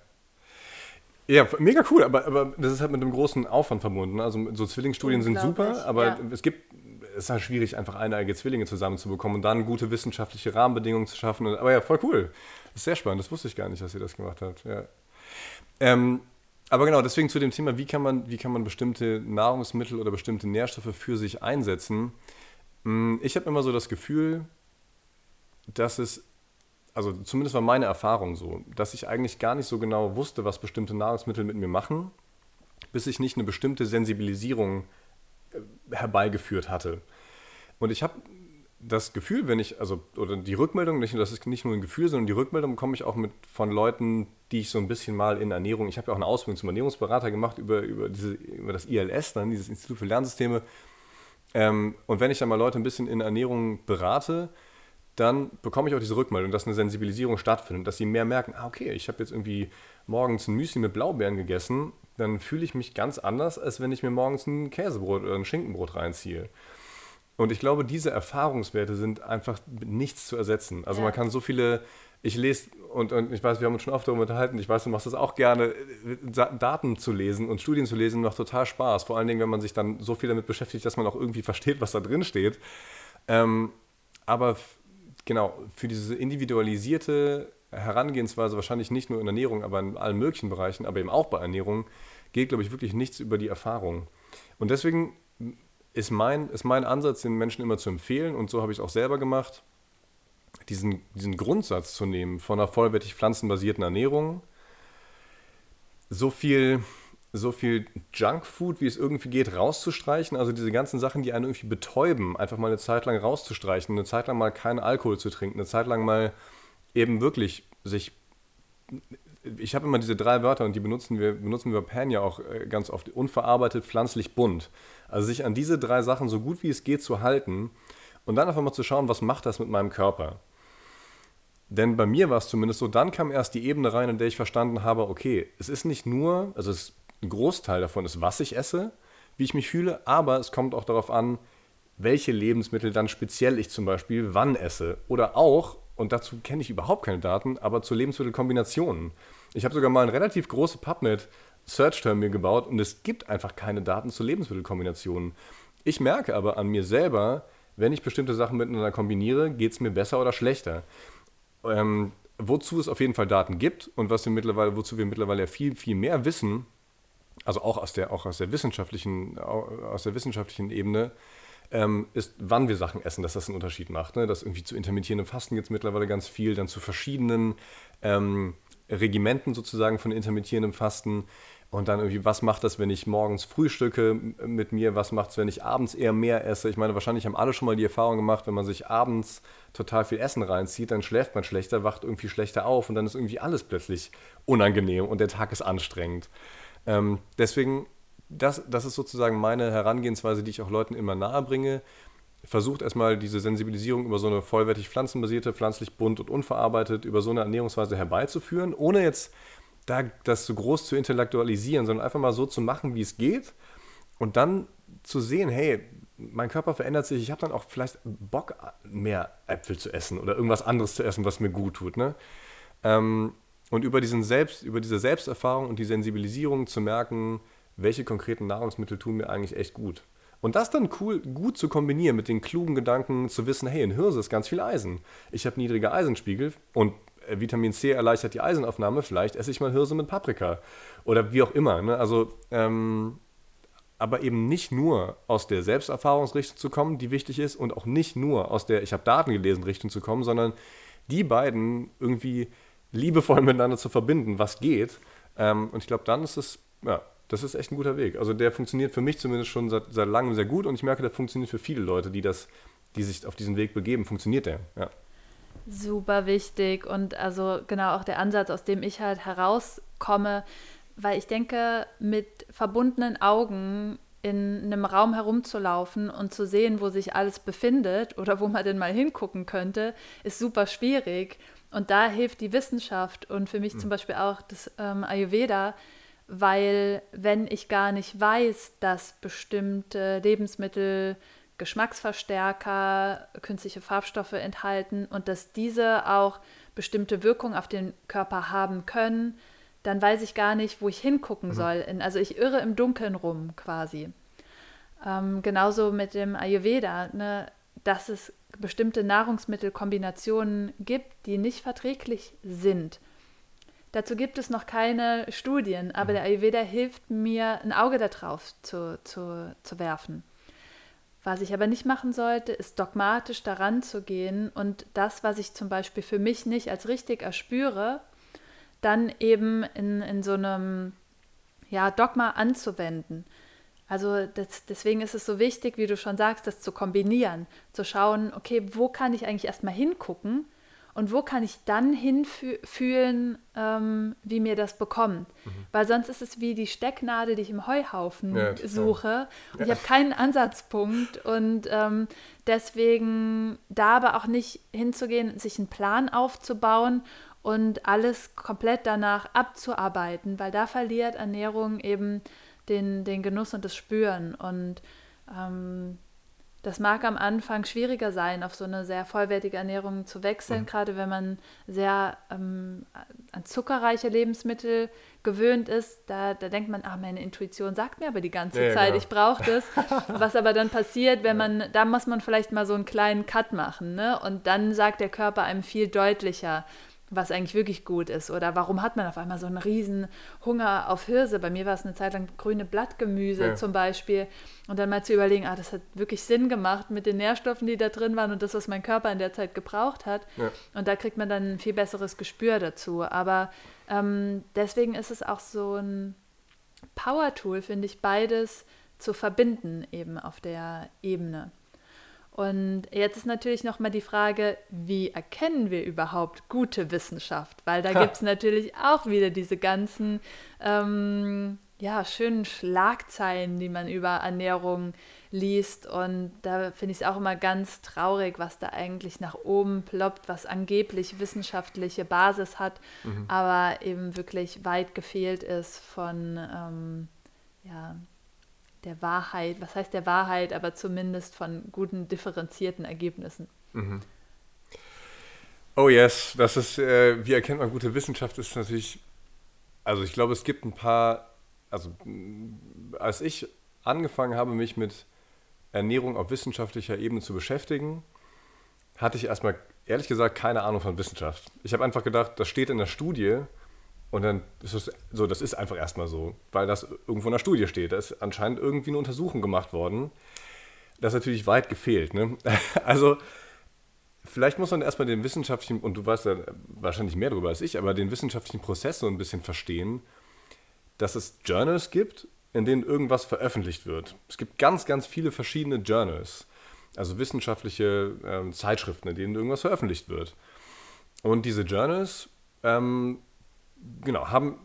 ja, mega cool, aber, aber das ist halt mit einem großen Aufwand verbunden. Also so Zwillingsstudien sind super, aber ja. es gibt, es ist halt schwierig, einfach eineige Zwillinge zusammenzubekommen und dann gute wissenschaftliche Rahmenbedingungen zu schaffen. Aber ja, voll cool. Das ist sehr spannend, das wusste ich gar nicht, dass ihr das gemacht habt. Ja. Ähm, aber genau, deswegen zu dem Thema, wie kann, man, wie kann man bestimmte Nahrungsmittel oder bestimmte Nährstoffe für sich einsetzen. Hm, ich habe immer so das Gefühl, dass es also zumindest war meine Erfahrung so, dass ich eigentlich gar nicht so genau wusste, was bestimmte Nahrungsmittel mit mir machen, bis ich nicht eine bestimmte Sensibilisierung äh, herbeigeführt hatte. Und ich habe das Gefühl, wenn ich, also, oder die Rückmeldung, das ist nicht nur ein Gefühl, sondern die Rückmeldung bekomme ich auch mit von Leuten, die ich so ein bisschen mal in Ernährung, ich habe ja auch eine Ausbildung zum Ernährungsberater gemacht über, über, diese, über das ILS, dann dieses Institut für Lernsysteme. Ähm, und wenn ich dann mal Leute ein bisschen in Ernährung berate, dann bekomme ich auch diese Rückmeldung, dass eine Sensibilisierung stattfindet, dass sie mehr merken, ah, okay, ich habe jetzt irgendwie morgens ein Müsli mit Blaubeeren gegessen, dann fühle ich mich ganz anders, als wenn ich mir morgens ein Käsebrot oder ein Schinkenbrot reinziehe. Und ich glaube, diese Erfahrungswerte sind einfach nichts zu ersetzen. Also ja. man kann so viele, ich lese, und, und ich weiß, wir haben uns schon oft darüber unterhalten, ich weiß, du machst das auch gerne, Daten zu lesen und Studien zu lesen macht total Spaß. Vor allen Dingen, wenn man sich dann so viel damit beschäftigt, dass man auch irgendwie versteht, was da drin steht. Ähm, aber genau, für diese individualisierte Herangehensweise, wahrscheinlich nicht nur in Ernährung, aber in allen möglichen Bereichen, aber eben auch bei Ernährung, geht, glaube ich, wirklich nichts über die Erfahrung. Und deswegen ist mein, ist mein Ansatz, den Menschen immer zu empfehlen, und so habe ich es auch selber gemacht, diesen, diesen Grundsatz zu nehmen von einer vollwertig pflanzenbasierten Ernährung, so viel so viel Junkfood, wie es irgendwie geht, rauszustreichen. Also diese ganzen Sachen, die einen irgendwie betäuben, einfach mal eine Zeit lang rauszustreichen, eine Zeit lang mal keinen Alkohol zu trinken, eine Zeit lang mal eben wirklich sich. Ich habe immer diese drei Wörter und die benutzen wir, benutzen wir bei Pan ja auch äh, ganz oft. Unverarbeitet, pflanzlich, bunt. Also sich an diese drei Sachen so gut wie es geht zu halten und dann einfach mal zu schauen, was macht das mit meinem Körper. Denn bei mir war es zumindest so, dann kam erst die Ebene rein, in der ich verstanden habe, okay, es ist nicht nur, also es ein Großteil davon ist, was ich esse, wie ich mich fühle, aber es kommt auch darauf an, welche Lebensmittel dann speziell ich zum Beispiel wann esse. Oder auch, und dazu kenne ich überhaupt keine Daten, aber zu Lebensmittelkombinationen. Ich habe sogar mal eine relativ große PubMed Search-Term mir gebaut und es gibt einfach keine Daten zu Lebensmittelkombinationen. Ich merke aber an mir selber, wenn ich bestimmte Sachen miteinander kombiniere, geht es mir besser oder schlechter. Ähm, wozu es auf jeden Fall Daten gibt und was wir mittlerweile, wozu wir mittlerweile viel, viel mehr wissen, also auch aus der, auch aus der wissenschaftlichen, aus der wissenschaftlichen Ebene, ähm, ist, wann wir Sachen essen, dass das einen Unterschied macht. Ne? Dass irgendwie zu intermittierendem Fasten gibt es mittlerweile ganz viel, dann zu verschiedenen ähm, Regimenten sozusagen von intermittierendem Fasten. Und dann irgendwie, was macht das, wenn ich morgens frühstücke mit mir? Was macht es, wenn ich abends eher mehr esse? Ich meine, wahrscheinlich haben alle schon mal die Erfahrung gemacht, wenn man sich abends total viel Essen reinzieht, dann schläft man schlechter, wacht irgendwie schlechter auf und dann ist irgendwie alles plötzlich unangenehm und der Tag ist anstrengend. Ähm, deswegen, das, das ist sozusagen meine Herangehensweise, die ich auch Leuten immer nahe bringe. Versucht erstmal diese Sensibilisierung über so eine vollwertig pflanzenbasierte, pflanzlich bunt und unverarbeitet, über so eine Ernährungsweise herbeizuführen, ohne jetzt da das so groß zu intellektualisieren, sondern einfach mal so zu machen, wie es geht und dann zu sehen, hey, mein Körper verändert sich, ich habe dann auch vielleicht Bock, mehr Äpfel zu essen oder irgendwas anderes zu essen, was mir gut tut. Ne? Ähm, und über, diesen Selbst, über diese Selbsterfahrung und die Sensibilisierung zu merken, welche konkreten Nahrungsmittel tun mir eigentlich echt gut. Und das dann cool, gut zu kombinieren mit den klugen Gedanken, zu wissen, hey, in Hirse ist ganz viel Eisen. Ich habe niedrige Eisenspiegel und äh, Vitamin C erleichtert die Eisenaufnahme, vielleicht esse ich mal Hirse mit Paprika oder wie auch immer. Ne? Also, ähm, aber eben nicht nur aus der Selbsterfahrungsrichtung zu kommen, die wichtig ist, und auch nicht nur aus der Ich habe Daten gelesen Richtung zu kommen, sondern die beiden irgendwie liebevoll miteinander zu verbinden, was geht. Ähm, und ich glaube, dann ist es, ja, das ist echt ein guter Weg. Also der funktioniert für mich zumindest schon seit, seit langem sehr gut und ich merke, der funktioniert für viele Leute, die das, die sich auf diesen Weg begeben, funktioniert der. Ja. Super wichtig und also genau auch der Ansatz, aus dem ich halt herauskomme, weil ich denke, mit verbundenen Augen in einem Raum herumzulaufen und zu sehen, wo sich alles befindet oder wo man denn mal hingucken könnte, ist super schwierig. Und da hilft die Wissenschaft und für mich mhm. zum Beispiel auch das ähm, Ayurveda, weil wenn ich gar nicht weiß, dass bestimmte Lebensmittel Geschmacksverstärker, künstliche Farbstoffe enthalten und dass diese auch bestimmte Wirkungen auf den Körper haben können, dann weiß ich gar nicht, wo ich hingucken mhm. soll. Also ich irre im Dunkeln rum quasi. Ähm, genauso mit dem Ayurveda, ne, dass es bestimmte Nahrungsmittelkombinationen gibt, die nicht verträglich sind. Dazu gibt es noch keine Studien, aber mhm. der Ayurveda hilft mir, ein Auge darauf zu, zu, zu werfen. Was ich aber nicht machen sollte, ist dogmatisch daran zu gehen und das, was ich zum Beispiel für mich nicht als richtig erspüre, dann eben in, in so einem ja, Dogma anzuwenden. Also das, deswegen ist es so wichtig, wie du schon sagst, das zu kombinieren, zu schauen, okay, wo kann ich eigentlich erstmal hingucken und wo kann ich dann hinfühlen, ähm, wie mir das bekommt. Mhm. Weil sonst ist es wie die Stecknadel, die ich im Heuhaufen ja, suche. Und ja. ich habe keinen Ansatzpunkt. Und ähm, deswegen da aber auch nicht hinzugehen, sich einen Plan aufzubauen und alles komplett danach abzuarbeiten, weil da verliert Ernährung eben den, den Genuss und das Spüren. Und ähm, das mag am Anfang schwieriger sein, auf so eine sehr vollwertige Ernährung zu wechseln, mhm. gerade wenn man sehr ähm, an zuckerreiche Lebensmittel gewöhnt ist. Da, da denkt man, ach, meine Intuition sagt mir aber die ganze ja, Zeit, genau. ich brauche das. Was aber dann passiert, wenn man, da muss man vielleicht mal so einen kleinen Cut machen. Ne? Und dann sagt der Körper einem viel deutlicher, was eigentlich wirklich gut ist. Oder warum hat man auf einmal so einen riesen Hunger auf Hirse? Bei mir war es eine Zeit lang grüne Blattgemüse ja. zum Beispiel. Und dann mal zu überlegen, ah, das hat wirklich Sinn gemacht mit den Nährstoffen, die da drin waren und das, was mein Körper in der Zeit gebraucht hat. Ja. Und da kriegt man dann ein viel besseres Gespür dazu. Aber ähm, deswegen ist es auch so ein Power-Tool, finde ich, beides zu verbinden eben auf der Ebene. Und jetzt ist natürlich nochmal die Frage, wie erkennen wir überhaupt gute Wissenschaft? Weil da gibt es natürlich auch wieder diese ganzen ähm, ja, schönen Schlagzeilen, die man über Ernährung liest. Und da finde ich es auch immer ganz traurig, was da eigentlich nach oben ploppt, was angeblich wissenschaftliche Basis hat, mhm. aber eben wirklich weit gefehlt ist von ähm, ja, der Wahrheit, was heißt der Wahrheit, aber zumindest von guten, differenzierten Ergebnissen. Mhm. Oh yes, das ist, äh, wie erkennt man gute Wissenschaft, ist natürlich Also ich glaube, es gibt ein paar, also als ich angefangen habe, mich mit Ernährung auf wissenschaftlicher Ebene zu beschäftigen, hatte ich erstmal ehrlich gesagt keine Ahnung von Wissenschaft. Ich habe einfach gedacht, das steht in der Studie und dann ist es so, das ist einfach erstmal so, weil das irgendwo in der Studie steht. Da ist anscheinend irgendwie eine Untersuchung gemacht worden. Das ist natürlich weit gefehlt. Ne? Also vielleicht muss man erstmal den wissenschaftlichen, und du weißt ja wahrscheinlich mehr darüber als ich, aber den wissenschaftlichen Prozess so ein bisschen verstehen, dass es Journals gibt, in denen irgendwas veröffentlicht wird. Es gibt ganz, ganz viele verschiedene Journals also wissenschaftliche ähm, Zeitschriften, in denen irgendwas veröffentlicht wird. Und diese Journals, ähm, genau, haben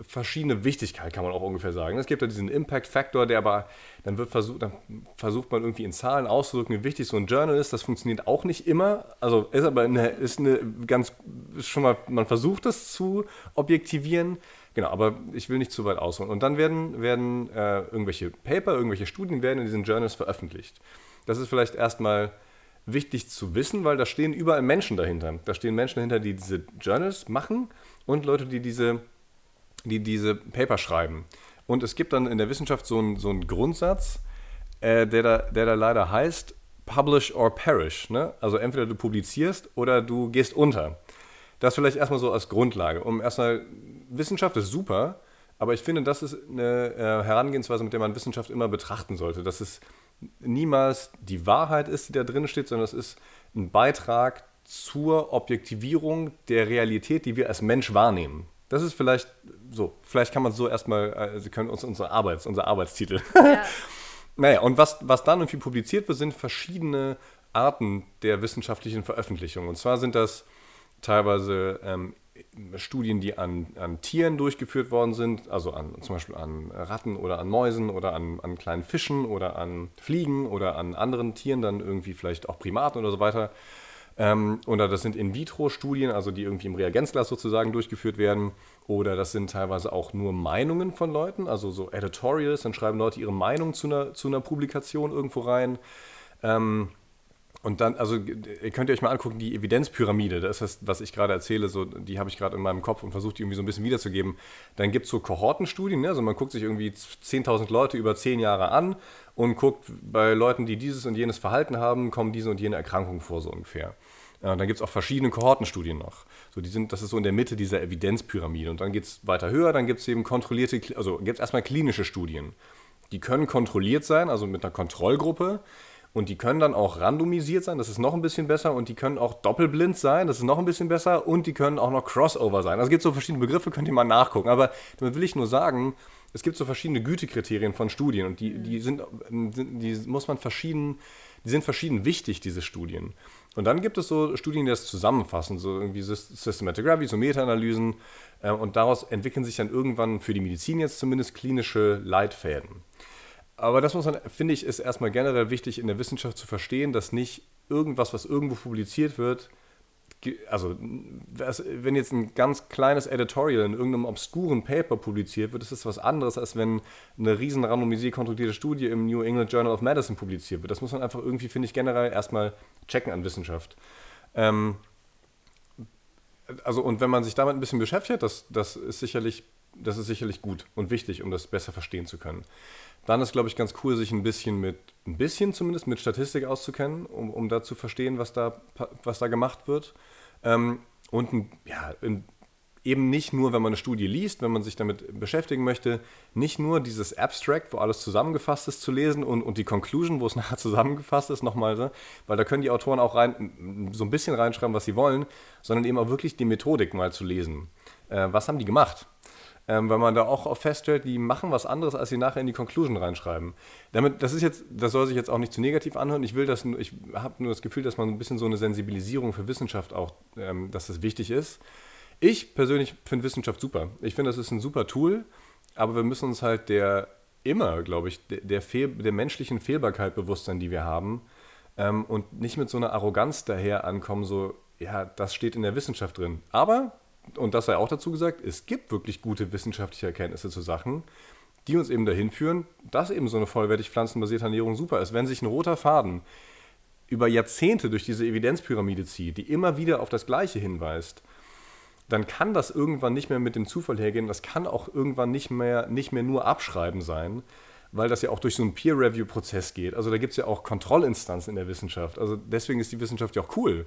verschiedene Wichtigkeit, kann man auch ungefähr sagen. Es gibt ja diesen Impact Factor, der aber, dann wird versucht, dann versucht man irgendwie in Zahlen auszudrücken, wie wichtig so ein Journal ist. Das funktioniert auch nicht immer. Also ist aber eine, ist eine ganz, ist schon mal, man versucht das zu objektivieren. Genau, aber ich will nicht zu weit ausholen. Und dann werden, werden äh, irgendwelche Paper, irgendwelche Studien werden in diesen Journals veröffentlicht. Das ist vielleicht erstmal wichtig zu wissen, weil da stehen überall Menschen dahinter. Da stehen Menschen dahinter, die diese Journals machen und Leute, die diese, die diese Paper schreiben. Und es gibt dann in der Wissenschaft so einen, so einen Grundsatz, äh, der, da, der da leider heißt, publish or perish. Ne? Also entweder du publizierst oder du gehst unter. Das vielleicht erstmal so als Grundlage. Um erstmal, Wissenschaft ist super, aber ich finde, das ist eine äh, Herangehensweise, mit der man Wissenschaft immer betrachten sollte. Das ist niemals die Wahrheit ist, die da drin steht, sondern es ist ein Beitrag zur Objektivierung der Realität, die wir als Mensch wahrnehmen. Das ist vielleicht so, vielleicht kann man so erstmal, äh, Sie können uns unsere Arbeits, unser Arbeitstitel. Ja. naja, und was, was dann irgendwie publiziert wird, sind verschiedene Arten der wissenschaftlichen Veröffentlichung. Und zwar sind das teilweise ähm, Studien, die an, an Tieren durchgeführt worden sind, also an, zum Beispiel an Ratten oder an Mäusen oder an, an kleinen Fischen oder an Fliegen oder an anderen Tieren, dann irgendwie vielleicht auch Primaten oder so weiter. Ähm, oder das sind In-vitro-Studien, also die irgendwie im Reagenzglas sozusagen durchgeführt werden. Oder das sind teilweise auch nur Meinungen von Leuten, also so Editorials, dann schreiben Leute ihre Meinung zu einer, zu einer Publikation irgendwo rein. Ähm, und dann, also ihr könnt ihr euch mal angucken, die Evidenzpyramide, das ist, was ich gerade erzähle, so, die habe ich gerade in meinem Kopf und versuche die irgendwie so ein bisschen wiederzugeben. Dann gibt es so Kohortenstudien, ne? also man guckt sich irgendwie 10.000 Leute über 10 Jahre an und guckt bei Leuten, die dieses und jenes Verhalten haben, kommen diese und jene Erkrankungen vor, so ungefähr. Ja, und dann gibt es auch verschiedene Kohortenstudien noch. So, die sind, das ist so in der Mitte dieser Evidenzpyramide. Und dann geht es weiter höher, dann gibt es eben kontrollierte, also gibt es erstmal klinische Studien. Die können kontrolliert sein, also mit einer Kontrollgruppe. Und die können dann auch randomisiert sein, das ist noch ein bisschen besser. Und die können auch doppelblind sein, das ist noch ein bisschen besser. Und die können auch noch Crossover sein. Also es gibt so verschiedene Begriffe, könnt ihr mal nachgucken. Aber damit will ich nur sagen, es gibt so verschiedene Gütekriterien von Studien. Und die, die, sind, die muss man verschieden, die sind verschieden wichtig, diese Studien. Und dann gibt es so Studien, die das zusammenfassen, so irgendwie Systematic Gravity, so Meta-Analysen. Äh, und daraus entwickeln sich dann irgendwann für die Medizin jetzt zumindest klinische Leitfäden. Aber das muss man, finde ich, ist erstmal generell wichtig in der Wissenschaft zu verstehen, dass nicht irgendwas, was irgendwo publiziert wird, also wenn jetzt ein ganz kleines Editorial in irgendeinem obskuren Paper publiziert wird, ist das was anderes, als wenn eine riesen randomisiert kontrollierte Studie im New England Journal of Medicine publiziert wird. Das muss man einfach irgendwie, finde ich, generell erstmal checken an Wissenschaft. Ähm, also und wenn man sich damit ein bisschen beschäftigt, das, das ist sicherlich das ist sicherlich gut und wichtig, um das besser verstehen zu können. Dann ist, glaube ich, ganz cool, sich ein bisschen mit, ein bisschen zumindest mit Statistik auszukennen, um, um da zu verstehen, was da, was da gemacht wird. Ähm, und ja, in, eben nicht nur, wenn man eine Studie liest, wenn man sich damit beschäftigen möchte, nicht nur dieses Abstract, wo alles zusammengefasst ist, zu lesen und, und die Conclusion, wo es nachher zusammengefasst ist, nochmal, ne? weil da können die Autoren auch rein, so ein bisschen reinschreiben, was sie wollen, sondern eben auch wirklich die Methodik mal zu lesen. Äh, was haben die gemacht? Ähm, weil man da auch feststellt, die machen was anderes, als sie nachher in die Conclusion reinschreiben. Damit, das ist jetzt, das soll sich jetzt auch nicht zu negativ anhören. Ich ich habe nur das Gefühl, dass man ein bisschen so eine Sensibilisierung für Wissenschaft auch, ähm, dass das wichtig ist. Ich persönlich finde Wissenschaft super. Ich finde, das ist ein super Tool, aber wir müssen uns halt der immer, glaube ich, der, der, der menschlichen Fehlbarkeit bewusst sein, die wir haben. Ähm, und nicht mit so einer Arroganz daher ankommen, so, ja, das steht in der Wissenschaft drin. Aber und das sei auch dazu gesagt, es gibt wirklich gute wissenschaftliche Erkenntnisse zu Sachen, die uns eben dahin führen, dass eben so eine vollwertig pflanzenbasierte Ernährung super ist. Wenn sich ein roter Faden über Jahrzehnte durch diese Evidenzpyramide zieht, die immer wieder auf das Gleiche hinweist, dann kann das irgendwann nicht mehr mit dem Zufall hergehen. Das kann auch irgendwann nicht mehr, nicht mehr nur Abschreiben sein, weil das ja auch durch so einen Peer-Review-Prozess geht. Also da gibt es ja auch Kontrollinstanzen in der Wissenschaft. Also deswegen ist die Wissenschaft ja auch cool.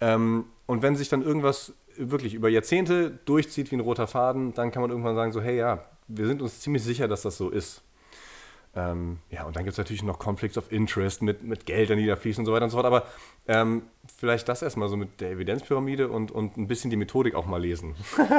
Ähm, und wenn sich dann irgendwas wirklich über Jahrzehnte durchzieht wie ein roter Faden, dann kann man irgendwann sagen, so, hey ja, wir sind uns ziemlich sicher, dass das so ist. Ähm, ja, und dann gibt es natürlich noch Conflicts of Interest mit, mit Geldern, die da fließen und so weiter und so fort. Aber ähm, vielleicht das erstmal so mit der Evidenzpyramide und, und ein bisschen die Methodik auch mal lesen.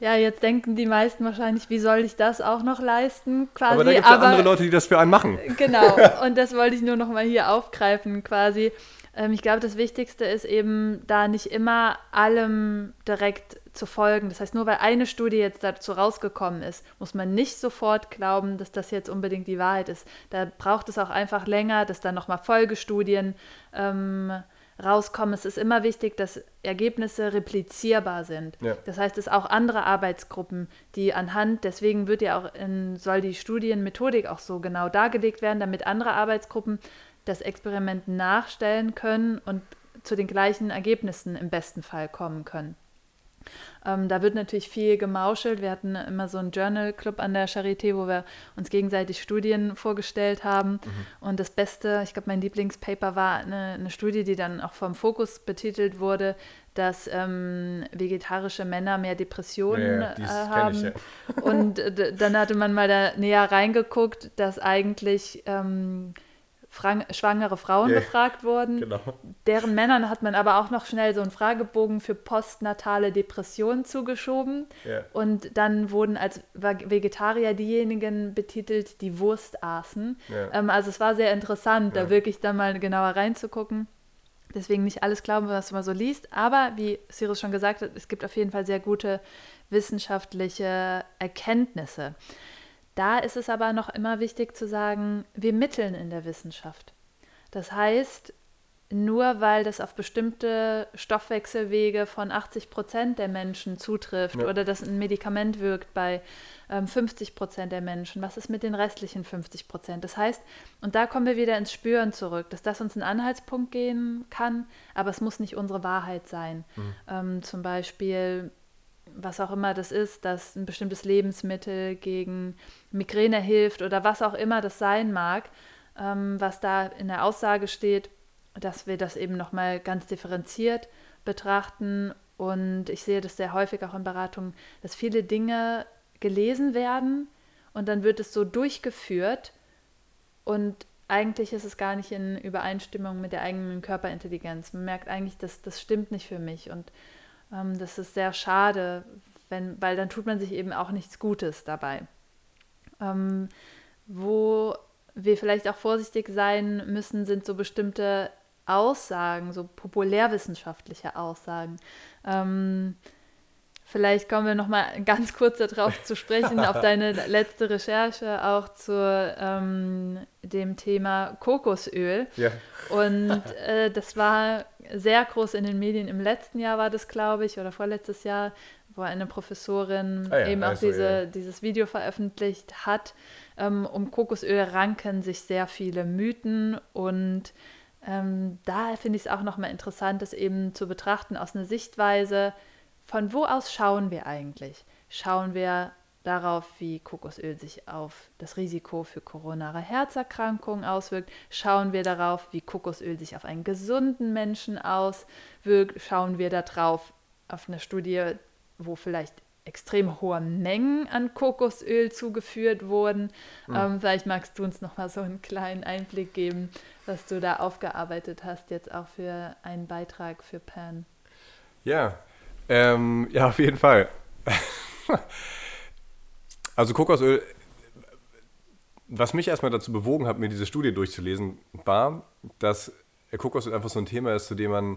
Ja, jetzt denken die meisten wahrscheinlich, wie soll ich das auch noch leisten? Quasi. Aber da gibt es ja andere Leute, die das für einen machen. Genau, und das wollte ich nur noch mal hier aufgreifen quasi. Ähm, ich glaube, das Wichtigste ist eben, da nicht immer allem direkt zu folgen. Das heißt, nur weil eine Studie jetzt dazu rausgekommen ist, muss man nicht sofort glauben, dass das jetzt unbedingt die Wahrheit ist. Da braucht es auch einfach länger, dass dann nochmal Folgestudien ähm, rauskommen. Es ist immer wichtig, dass Ergebnisse replizierbar sind. Ja. Das heißt, es auch andere Arbeitsgruppen, die anhand, deswegen wird ja auch in, soll die Studienmethodik auch so genau dargelegt werden, damit andere Arbeitsgruppen das Experiment nachstellen können und zu den gleichen Ergebnissen im besten Fall kommen können. Ähm, da wird natürlich viel gemauschelt. Wir hatten immer so einen Journal Club an der Charité, wo wir uns gegenseitig Studien vorgestellt haben. Mhm. Und das Beste, ich glaube, mein Lieblingspaper war eine, eine, Studie, die dann auch vom Fokus betitelt wurde, dass ähm, vegetarische Männer mehr Depressionen ja, ja, äh, haben. Ich, ja. Und äh, dann hatte man mal da näher reingeguckt, dass eigentlich ähm, schwangere Frauen yeah, befragt wurden. Genau. Deren Männern hat man aber auch noch schnell so einen Fragebogen für postnatale Depressionen zugeschoben. Yeah. Und dann wurden als Vegetarier diejenigen betitelt, die Wurst aßen. Yeah. Ähm, also es war sehr interessant, da wirklich dann mal genauer reinzugucken. Deswegen nicht alles glauben, was man so liest. Aber wie Cyrus schon gesagt hat, es gibt auf jeden Fall sehr gute wissenschaftliche Erkenntnisse. Da ist es aber noch immer wichtig zu sagen, wir mitteln in der Wissenschaft. Das heißt, nur weil das auf bestimmte Stoffwechselwege von 80 Prozent der Menschen zutrifft ja. oder dass ein Medikament wirkt bei ähm, 50 Prozent der Menschen, was ist mit den restlichen 50 Prozent? Das heißt, und da kommen wir wieder ins Spüren zurück, dass das uns einen Anhaltspunkt geben kann, aber es muss nicht unsere Wahrheit sein. Mhm. Ähm, zum Beispiel was auch immer das ist, dass ein bestimmtes Lebensmittel gegen Migräne hilft oder was auch immer das sein mag, ähm, was da in der Aussage steht, dass wir das eben nochmal ganz differenziert betrachten. Und ich sehe das sehr häufig auch in Beratungen, dass viele Dinge gelesen werden und dann wird es so durchgeführt und eigentlich ist es gar nicht in Übereinstimmung mit der eigenen Körperintelligenz. Man merkt eigentlich, dass das stimmt nicht für mich und ähm, das ist sehr schade, wenn, weil dann tut man sich eben auch nichts Gutes dabei. Ähm, wo wir vielleicht auch vorsichtig sein müssen, sind so bestimmte Aussagen, so populärwissenschaftliche Aussagen. Ähm, Vielleicht kommen wir noch mal ganz kurz darauf zu sprechen, auf deine letzte Recherche auch zu ähm, dem Thema Kokosöl. Ja. Und äh, das war sehr groß in den Medien. Im letzten Jahr war das, glaube ich, oder vorletztes Jahr, wo eine Professorin ah ja, eben auch also, diese, ja. dieses Video veröffentlicht hat. Ähm, um Kokosöl ranken sich sehr viele Mythen und ähm, da finde ich es auch noch mal interessant, das eben zu betrachten aus einer Sichtweise, von wo aus schauen wir eigentlich? Schauen wir darauf, wie Kokosöl sich auf das Risiko für koronare Herzerkrankungen auswirkt? Schauen wir darauf, wie Kokosöl sich auf einen gesunden Menschen auswirkt? Schauen wir darauf auf eine Studie, wo vielleicht extrem hohe Mengen an Kokosöl zugeführt wurden. Mhm. Ähm, vielleicht magst du uns noch mal so einen kleinen Einblick geben, was du da aufgearbeitet hast, jetzt auch für einen Beitrag für Pan. Ja, ähm, ja, auf jeden Fall. also Kokosöl, was mich erstmal dazu bewogen hat, mir diese Studie durchzulesen, war, dass Kokosöl einfach so ein Thema ist, zu dem man...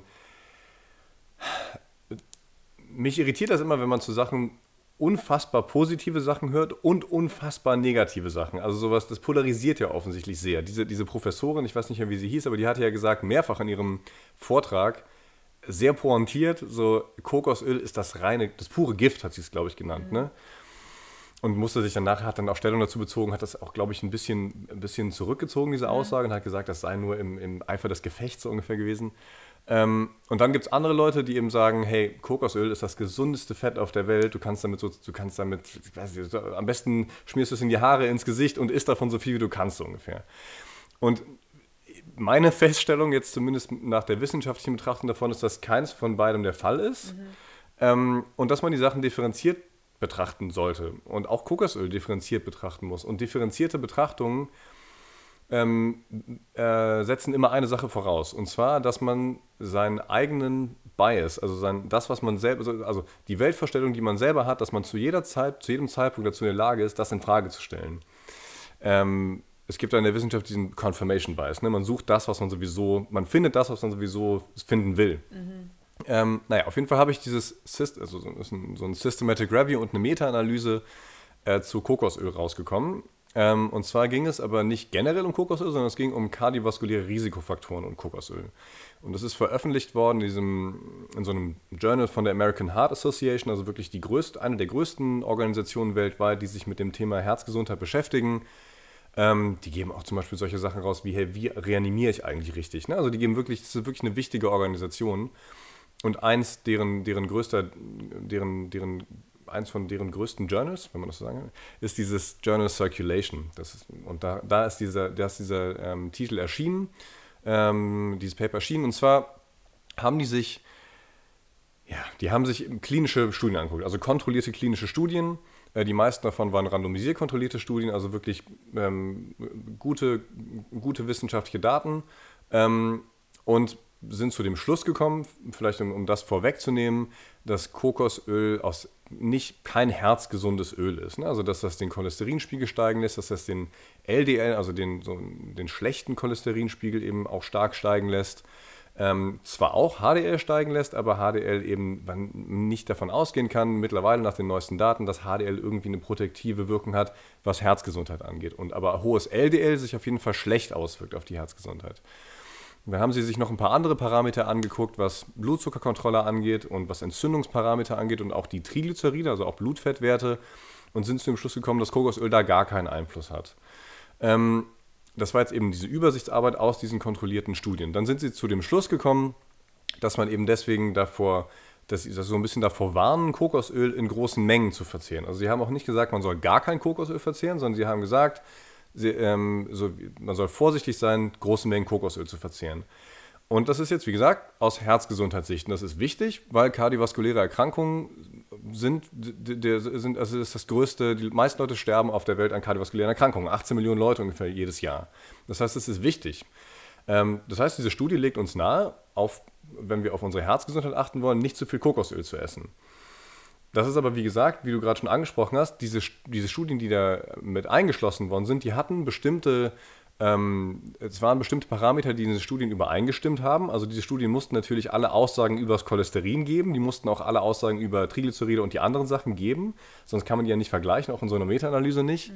Mich irritiert das immer, wenn man zu Sachen unfassbar positive Sachen hört und unfassbar negative Sachen. Also sowas, das polarisiert ja offensichtlich sehr. Diese, diese Professorin, ich weiß nicht mehr, wie sie hieß, aber die hatte ja gesagt, mehrfach in ihrem Vortrag, sehr pointiert, so Kokosöl ist das reine, das pure Gift, hat sie es, glaube ich, genannt, mhm. ne? Und musste sich dann nachher, hat dann auch Stellung dazu bezogen, hat das auch, glaube ich, ein bisschen, ein bisschen zurückgezogen, diese Aussage, und hat gesagt, das sei nur im, im Eifer des Gefechts so ungefähr gewesen. Ähm, und dann gibt es andere Leute, die eben sagen, hey, Kokosöl ist das gesundeste Fett auf der Welt. Du kannst damit so, du kannst damit, nicht, am besten schmierst du es in die Haare, ins Gesicht und isst davon so viel, wie du kannst so ungefähr. Und meine Feststellung jetzt zumindest nach der wissenschaftlichen Betrachtung davon ist, dass keins von beidem der Fall ist. Mhm. Ähm, und dass man die Sachen differenziert betrachten sollte und auch Kokosöl differenziert betrachten muss. Und differenzierte Betrachtungen ähm, äh, setzen immer eine Sache voraus. Und zwar, dass man seinen eigenen Bias, also sein, das, was man selber, also, die Weltvorstellung, die man selber hat, dass man zu jeder Zeit, zu jedem Zeitpunkt dazu in der Lage ist, das in Frage zu stellen. Ähm, es gibt in der Wissenschaft diesen Confirmation Bias. Ne? Man sucht das, was man sowieso, man findet das, was man sowieso finden will. Mhm. Ähm, naja, auf jeden Fall habe ich dieses also so ein, so ein Systematic Review und eine Meta-Analyse äh, zu Kokosöl rausgekommen. Ähm, und zwar ging es aber nicht generell um Kokosöl, sondern es ging um kardiovaskuläre Risikofaktoren und Kokosöl. Und das ist veröffentlicht worden in, diesem, in so einem Journal von der American Heart Association, also wirklich die größte, eine der größten Organisationen weltweit, die sich mit dem Thema Herzgesundheit beschäftigen. Ähm, die geben auch zum Beispiel solche Sachen raus wie, hey, wie reanimiere ich eigentlich richtig? Ne? Also die geben wirklich, das ist wirklich eine wichtige Organisation. Und eins deren, deren größter, deren, deren eins von deren größten Journals, wenn man das so sagen kann, ist dieses Journal Circulation. Das ist, und da, da ist dieser, da ist dieser ähm, Titel erschienen, ähm, dieses Paper erschienen. Und zwar haben die sich, ja, die haben sich klinische Studien angeguckt, also kontrollierte klinische Studien. Äh, die meisten davon waren randomisiert kontrollierte Studien, also wirklich ähm, gute, gute wissenschaftliche Daten. Ähm, und sind zu dem Schluss gekommen, vielleicht um, um das vorwegzunehmen, dass Kokosöl aus nicht kein herzgesundes Öl ist. Ne? Also dass das den Cholesterinspiegel steigen lässt, dass das den LDL, also den, so den schlechten Cholesterinspiegel eben auch stark steigen lässt. Ähm, zwar auch HDL steigen lässt, aber HDL eben man nicht davon ausgehen kann, mittlerweile nach den neuesten Daten, dass HDL irgendwie eine protektive Wirkung hat, was Herzgesundheit angeht. Und aber hohes LDL sich auf jeden Fall schlecht auswirkt auf die Herzgesundheit. Dann haben sie sich noch ein paar andere Parameter angeguckt, was Blutzuckerkontrolle angeht und was Entzündungsparameter angeht und auch die Triglyceride, also auch Blutfettwerte, und sind zu dem Schluss gekommen, dass Kokosöl da gar keinen Einfluss hat. Ähm, das war jetzt eben diese Übersichtsarbeit aus diesen kontrollierten Studien. Dann sind sie zu dem Schluss gekommen, dass man eben deswegen davor, dass sie so ein bisschen davor warnen, Kokosöl in großen Mengen zu verzehren. Also sie haben auch nicht gesagt, man soll gar kein Kokosöl verzehren, sondern sie haben gesagt, ähm, so, man soll vorsichtig sein, große Mengen Kokosöl zu verzehren. Und das ist jetzt, wie gesagt, aus Herzgesundheitssicht. Und das ist wichtig, weil kardiovaskuläre Erkrankungen sind, der, sind, also das ist das größte, die meisten Leute sterben auf der Welt an kardiovaskulären Erkrankungen. 18 Millionen Leute ungefähr jedes Jahr. Das heißt, es ist wichtig. Ähm, das heißt, diese Studie legt uns nahe, auf, wenn wir auf unsere Herzgesundheit achten wollen, nicht zu viel Kokosöl zu essen. Das ist aber, wie gesagt, wie du gerade schon angesprochen hast, diese, diese Studien, die da mit eingeschlossen worden sind, die hatten bestimmte, ähm, es waren bestimmte Parameter, die in diese Studien übereingestimmt haben. Also diese Studien mussten natürlich alle Aussagen über das Cholesterin geben, die mussten auch alle Aussagen über Triglyceride und die anderen Sachen geben, sonst kann man die ja nicht vergleichen, auch in so einer Meta-Analyse nicht. Mhm.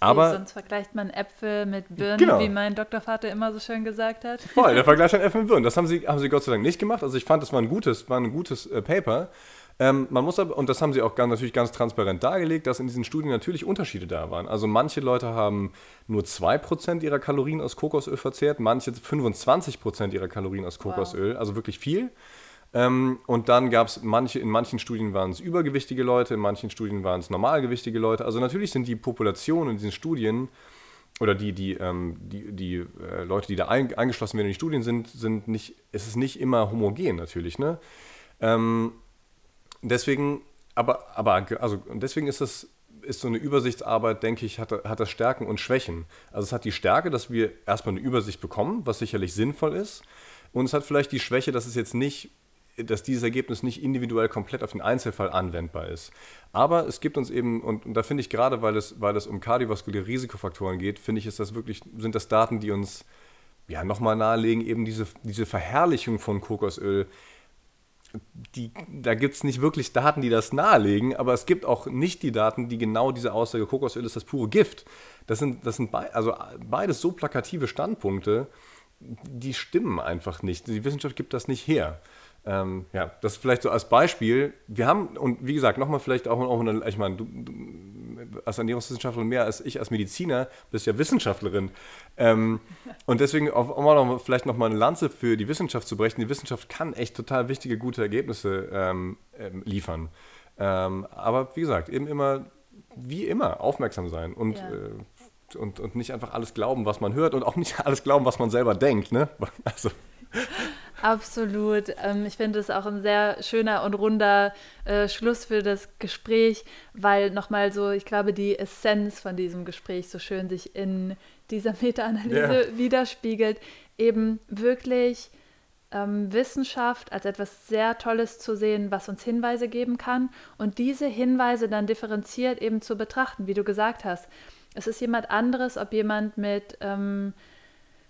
Aber, sonst vergleicht man Äpfel mit Birnen, genau. wie mein Doktorvater immer so schön gesagt hat. Voll, der Vergleich von Äpfel mit Birnen. Das haben sie, haben sie Gott sei Dank nicht gemacht. Also ich fand, das war ein gutes, war ein gutes äh, Paper. Ähm, man muss aber, und das haben sie auch ganz, natürlich ganz transparent dargelegt, dass in diesen Studien natürlich Unterschiede da waren. Also manche Leute haben nur 2% ihrer Kalorien aus Kokosöl verzehrt, manche 25% ihrer Kalorien aus Kokosöl, wow. also wirklich viel. Ähm, und dann gab es manche, in manchen Studien waren es übergewichtige Leute, in manchen Studien waren es normalgewichtige Leute. Also natürlich sind die Populationen in diesen Studien oder die, die, ähm, die, die äh, Leute, die da ein, eingeschlossen werden in die Studien sind, sind nicht, es ist nicht immer homogen natürlich, ne? Ähm, deswegen, aber, aber also deswegen ist das ist so eine Übersichtsarbeit, denke ich, hat, hat das Stärken und Schwächen. Also es hat die Stärke, dass wir erstmal eine Übersicht bekommen, was sicherlich sinnvoll ist. Und es hat vielleicht die Schwäche, dass es jetzt nicht, dass dieses Ergebnis nicht individuell komplett auf den Einzelfall anwendbar ist. Aber es gibt uns eben, und, und da finde ich gerade, weil es, weil es um kardiovaskuläre Risikofaktoren geht, finde ich, ist das wirklich, sind das Daten, die uns ja nochmal nahelegen, eben diese, diese Verherrlichung von Kokosöl die, da gibt es nicht wirklich Daten, die das nahelegen, aber es gibt auch nicht die Daten, die genau diese Aussage, Kokosöl ist das pure Gift. Das sind, das sind be also beides so plakative Standpunkte, die stimmen einfach nicht. Die Wissenschaft gibt das nicht her. Ähm, ja, das vielleicht so als Beispiel. Wir haben, und wie gesagt, nochmal vielleicht auch, auch eine, ich meine, du, du als Ernährungswissenschaftlerin mehr als ich als Mediziner, bist ja Wissenschaftlerin. Ähm, und deswegen auch, auch noch, vielleicht nochmal eine Lanze für die Wissenschaft zu brechen. Die Wissenschaft kann echt total wichtige, gute Ergebnisse ähm, ähm, liefern. Ähm, aber wie gesagt, eben immer, wie immer, aufmerksam sein und, ja. äh, und, und nicht einfach alles glauben, was man hört und auch nicht alles glauben, was man selber denkt. Ne? Also. Absolut. Ähm, ich finde es auch ein sehr schöner und runder äh, Schluss für das Gespräch, weil nochmal so, ich glaube, die Essenz von diesem Gespräch so schön sich in dieser Meta-Analyse ja. widerspiegelt. Eben wirklich ähm, Wissenschaft als etwas sehr Tolles zu sehen, was uns Hinweise geben kann und diese Hinweise dann differenziert eben zu betrachten, wie du gesagt hast. Es ist jemand anderes, ob jemand mit ähm,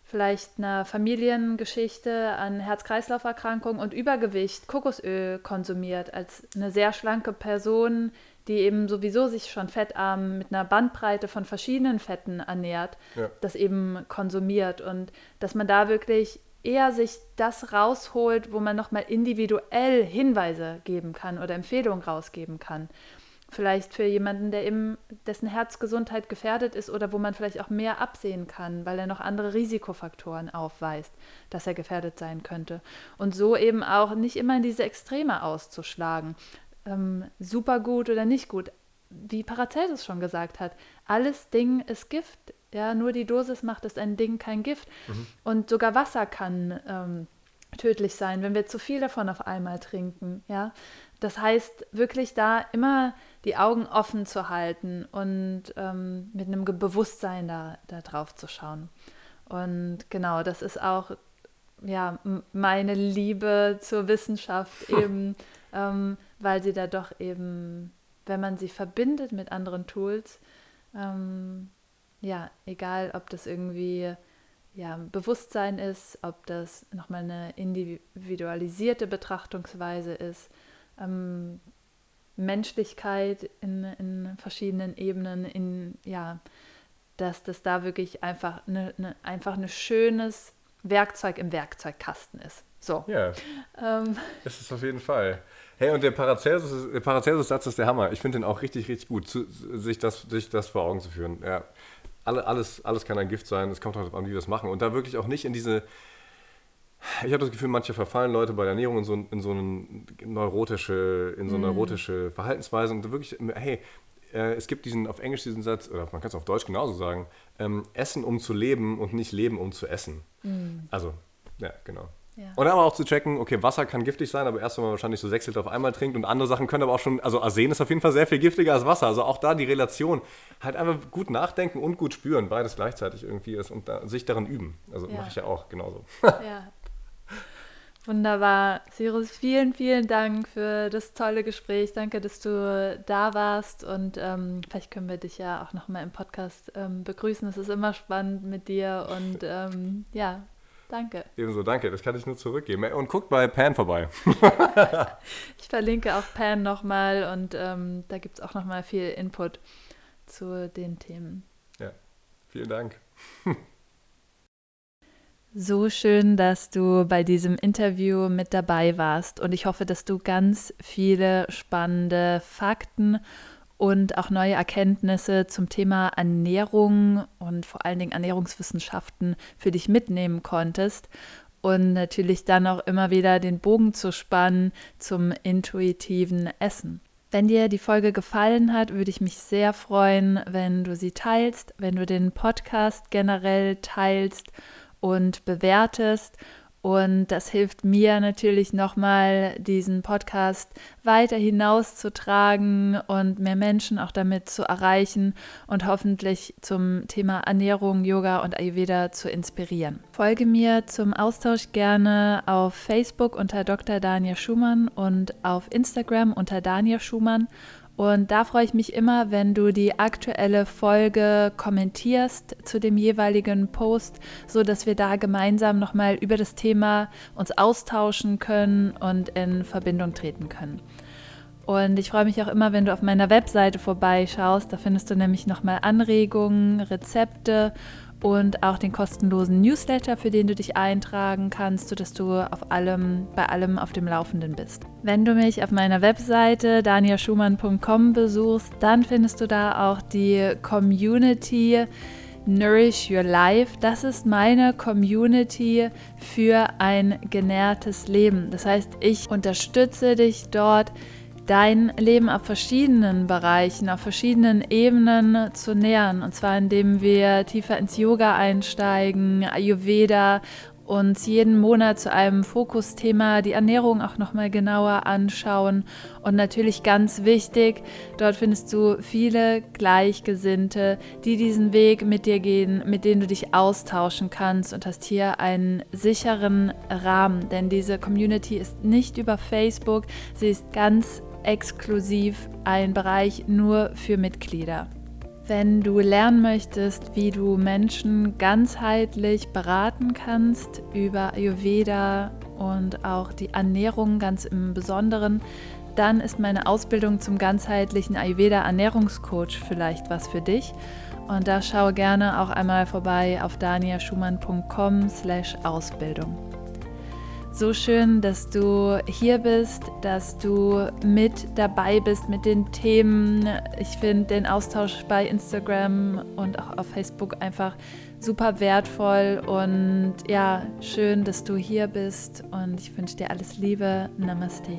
vielleicht einer Familiengeschichte an Herz-Kreislauf-Erkrankung und Übergewicht Kokosöl konsumiert, als eine sehr schlanke Person, die eben sowieso sich schon fettarm mit einer Bandbreite von verschiedenen Fetten ernährt, ja. das eben konsumiert und dass man da wirklich eher sich das rausholt, wo man nochmal individuell Hinweise geben kann oder Empfehlungen rausgeben kann vielleicht für jemanden, der eben dessen Herzgesundheit gefährdet ist oder wo man vielleicht auch mehr absehen kann, weil er noch andere Risikofaktoren aufweist, dass er gefährdet sein könnte. Und so eben auch nicht immer in diese Extreme auszuschlagen. Ähm, super gut oder nicht gut. Wie Paracelsus schon gesagt hat, alles Ding ist Gift. Ja, nur die Dosis macht es ein Ding kein Gift. Mhm. Und sogar Wasser kann ähm, tödlich sein, wenn wir zu viel davon auf einmal trinken. Ja, das heißt wirklich da immer die Augen offen zu halten und ähm, mit einem Bewusstsein da, da drauf zu schauen. Und genau, das ist auch ja, meine Liebe zur Wissenschaft eben, ähm, weil sie da doch eben, wenn man sie verbindet mit anderen Tools, ähm, ja, egal ob das irgendwie ja, Bewusstsein ist, ob das nochmal eine individualisierte Betrachtungsweise ist, ähm, Menschlichkeit in, in verschiedenen Ebenen, in ja, dass das da wirklich einfach eine, eine, einfach ein schönes Werkzeug im Werkzeugkasten ist. So. Ja. Ähm. Das ist auf jeden Fall. Hey, und der Paracelsus, der Paracelsus-Satz ist der Hammer. Ich finde den auch richtig, richtig gut, zu, sich, das, sich das vor Augen zu führen. Ja. Alle, alles, alles kann ein Gift sein. Es kommt darauf an, wie wir das machen. Und da wirklich auch nicht in diese ich habe das Gefühl, manche verfallen Leute bei der Ernährung in so, in so eine neurotische, in so mm. neurotische Verhaltensweise und wirklich, hey, äh, es gibt diesen auf Englisch diesen Satz, oder man kann es auf Deutsch genauso sagen, ähm, Essen um zu leben und nicht Leben um zu essen. Mm. Also, ja, genau. Ja. Und aber auch zu checken, okay, Wasser kann giftig sein, aber erst wenn man wahrscheinlich so sechs Liter auf einmal trinkt und andere Sachen können aber auch schon, also Arsen ist auf jeden Fall sehr viel giftiger als Wasser. Also auch da die Relation, halt einfach gut nachdenken und gut spüren, beides gleichzeitig irgendwie ist und da, sich darin üben. Also ja. mache ich ja auch genauso. Ja, Wunderbar. Cyrus, vielen, vielen Dank für das tolle Gespräch. Danke, dass du da warst und ähm, vielleicht können wir dich ja auch nochmal im Podcast ähm, begrüßen. Es ist immer spannend mit dir und ähm, ja, danke. Ebenso, danke. Das kann ich nur zurückgeben. Und guckt bei Pan vorbei. ich verlinke auch Pan nochmal und ähm, da gibt es auch nochmal viel Input zu den Themen. Ja, vielen Dank. So schön, dass du bei diesem Interview mit dabei warst und ich hoffe, dass du ganz viele spannende Fakten und auch neue Erkenntnisse zum Thema Ernährung und vor allen Dingen Ernährungswissenschaften für dich mitnehmen konntest und natürlich dann auch immer wieder den Bogen zu spannen zum intuitiven Essen. Wenn dir die Folge gefallen hat, würde ich mich sehr freuen, wenn du sie teilst, wenn du den Podcast generell teilst und bewertest. Und das hilft mir natürlich nochmal, diesen Podcast weiter hinauszutragen und mehr Menschen auch damit zu erreichen und hoffentlich zum Thema Ernährung, Yoga und Ayurveda zu inspirieren. Folge mir zum Austausch gerne auf Facebook unter Dr. Daniel Schumann und auf Instagram unter Daniel Schumann und da freue ich mich immer, wenn du die aktuelle Folge kommentierst zu dem jeweiligen Post, so dass wir da gemeinsam nochmal über das Thema uns austauschen können und in Verbindung treten können. Und ich freue mich auch immer, wenn du auf meiner Webseite vorbeischaust. Da findest du nämlich nochmal Anregungen, Rezepte und auch den kostenlosen Newsletter, für den du dich eintragen kannst, sodass du auf allem, bei allem auf dem Laufenden bist. Wenn du mich auf meiner Webseite daniaschumann.com besuchst, dann findest du da auch die Community Nourish Your Life. Das ist meine Community für ein genährtes Leben. Das heißt, ich unterstütze dich dort dein Leben auf verschiedenen Bereichen, auf verschiedenen Ebenen zu nähern. Und zwar indem wir tiefer ins Yoga einsteigen, Ayurveda uns jeden Monat zu einem Fokusthema die Ernährung auch nochmal genauer anschauen. Und natürlich ganz wichtig, dort findest du viele Gleichgesinnte, die diesen Weg mit dir gehen, mit denen du dich austauschen kannst und hast hier einen sicheren Rahmen. Denn diese Community ist nicht über Facebook, sie ist ganz exklusiv ein Bereich nur für Mitglieder. Wenn du lernen möchtest, wie du Menschen ganzheitlich beraten kannst über Ayurveda und auch die Ernährung ganz im Besonderen, dann ist meine Ausbildung zum ganzheitlichen Ayurveda Ernährungscoach vielleicht was für dich. Und da schau gerne auch einmal vorbei auf daniaschumann.com/ausbildung. So schön, dass du hier bist, dass du mit dabei bist mit den Themen. Ich finde den Austausch bei Instagram und auch auf Facebook einfach super wertvoll und ja, schön, dass du hier bist und ich wünsche dir alles Liebe. Namaste.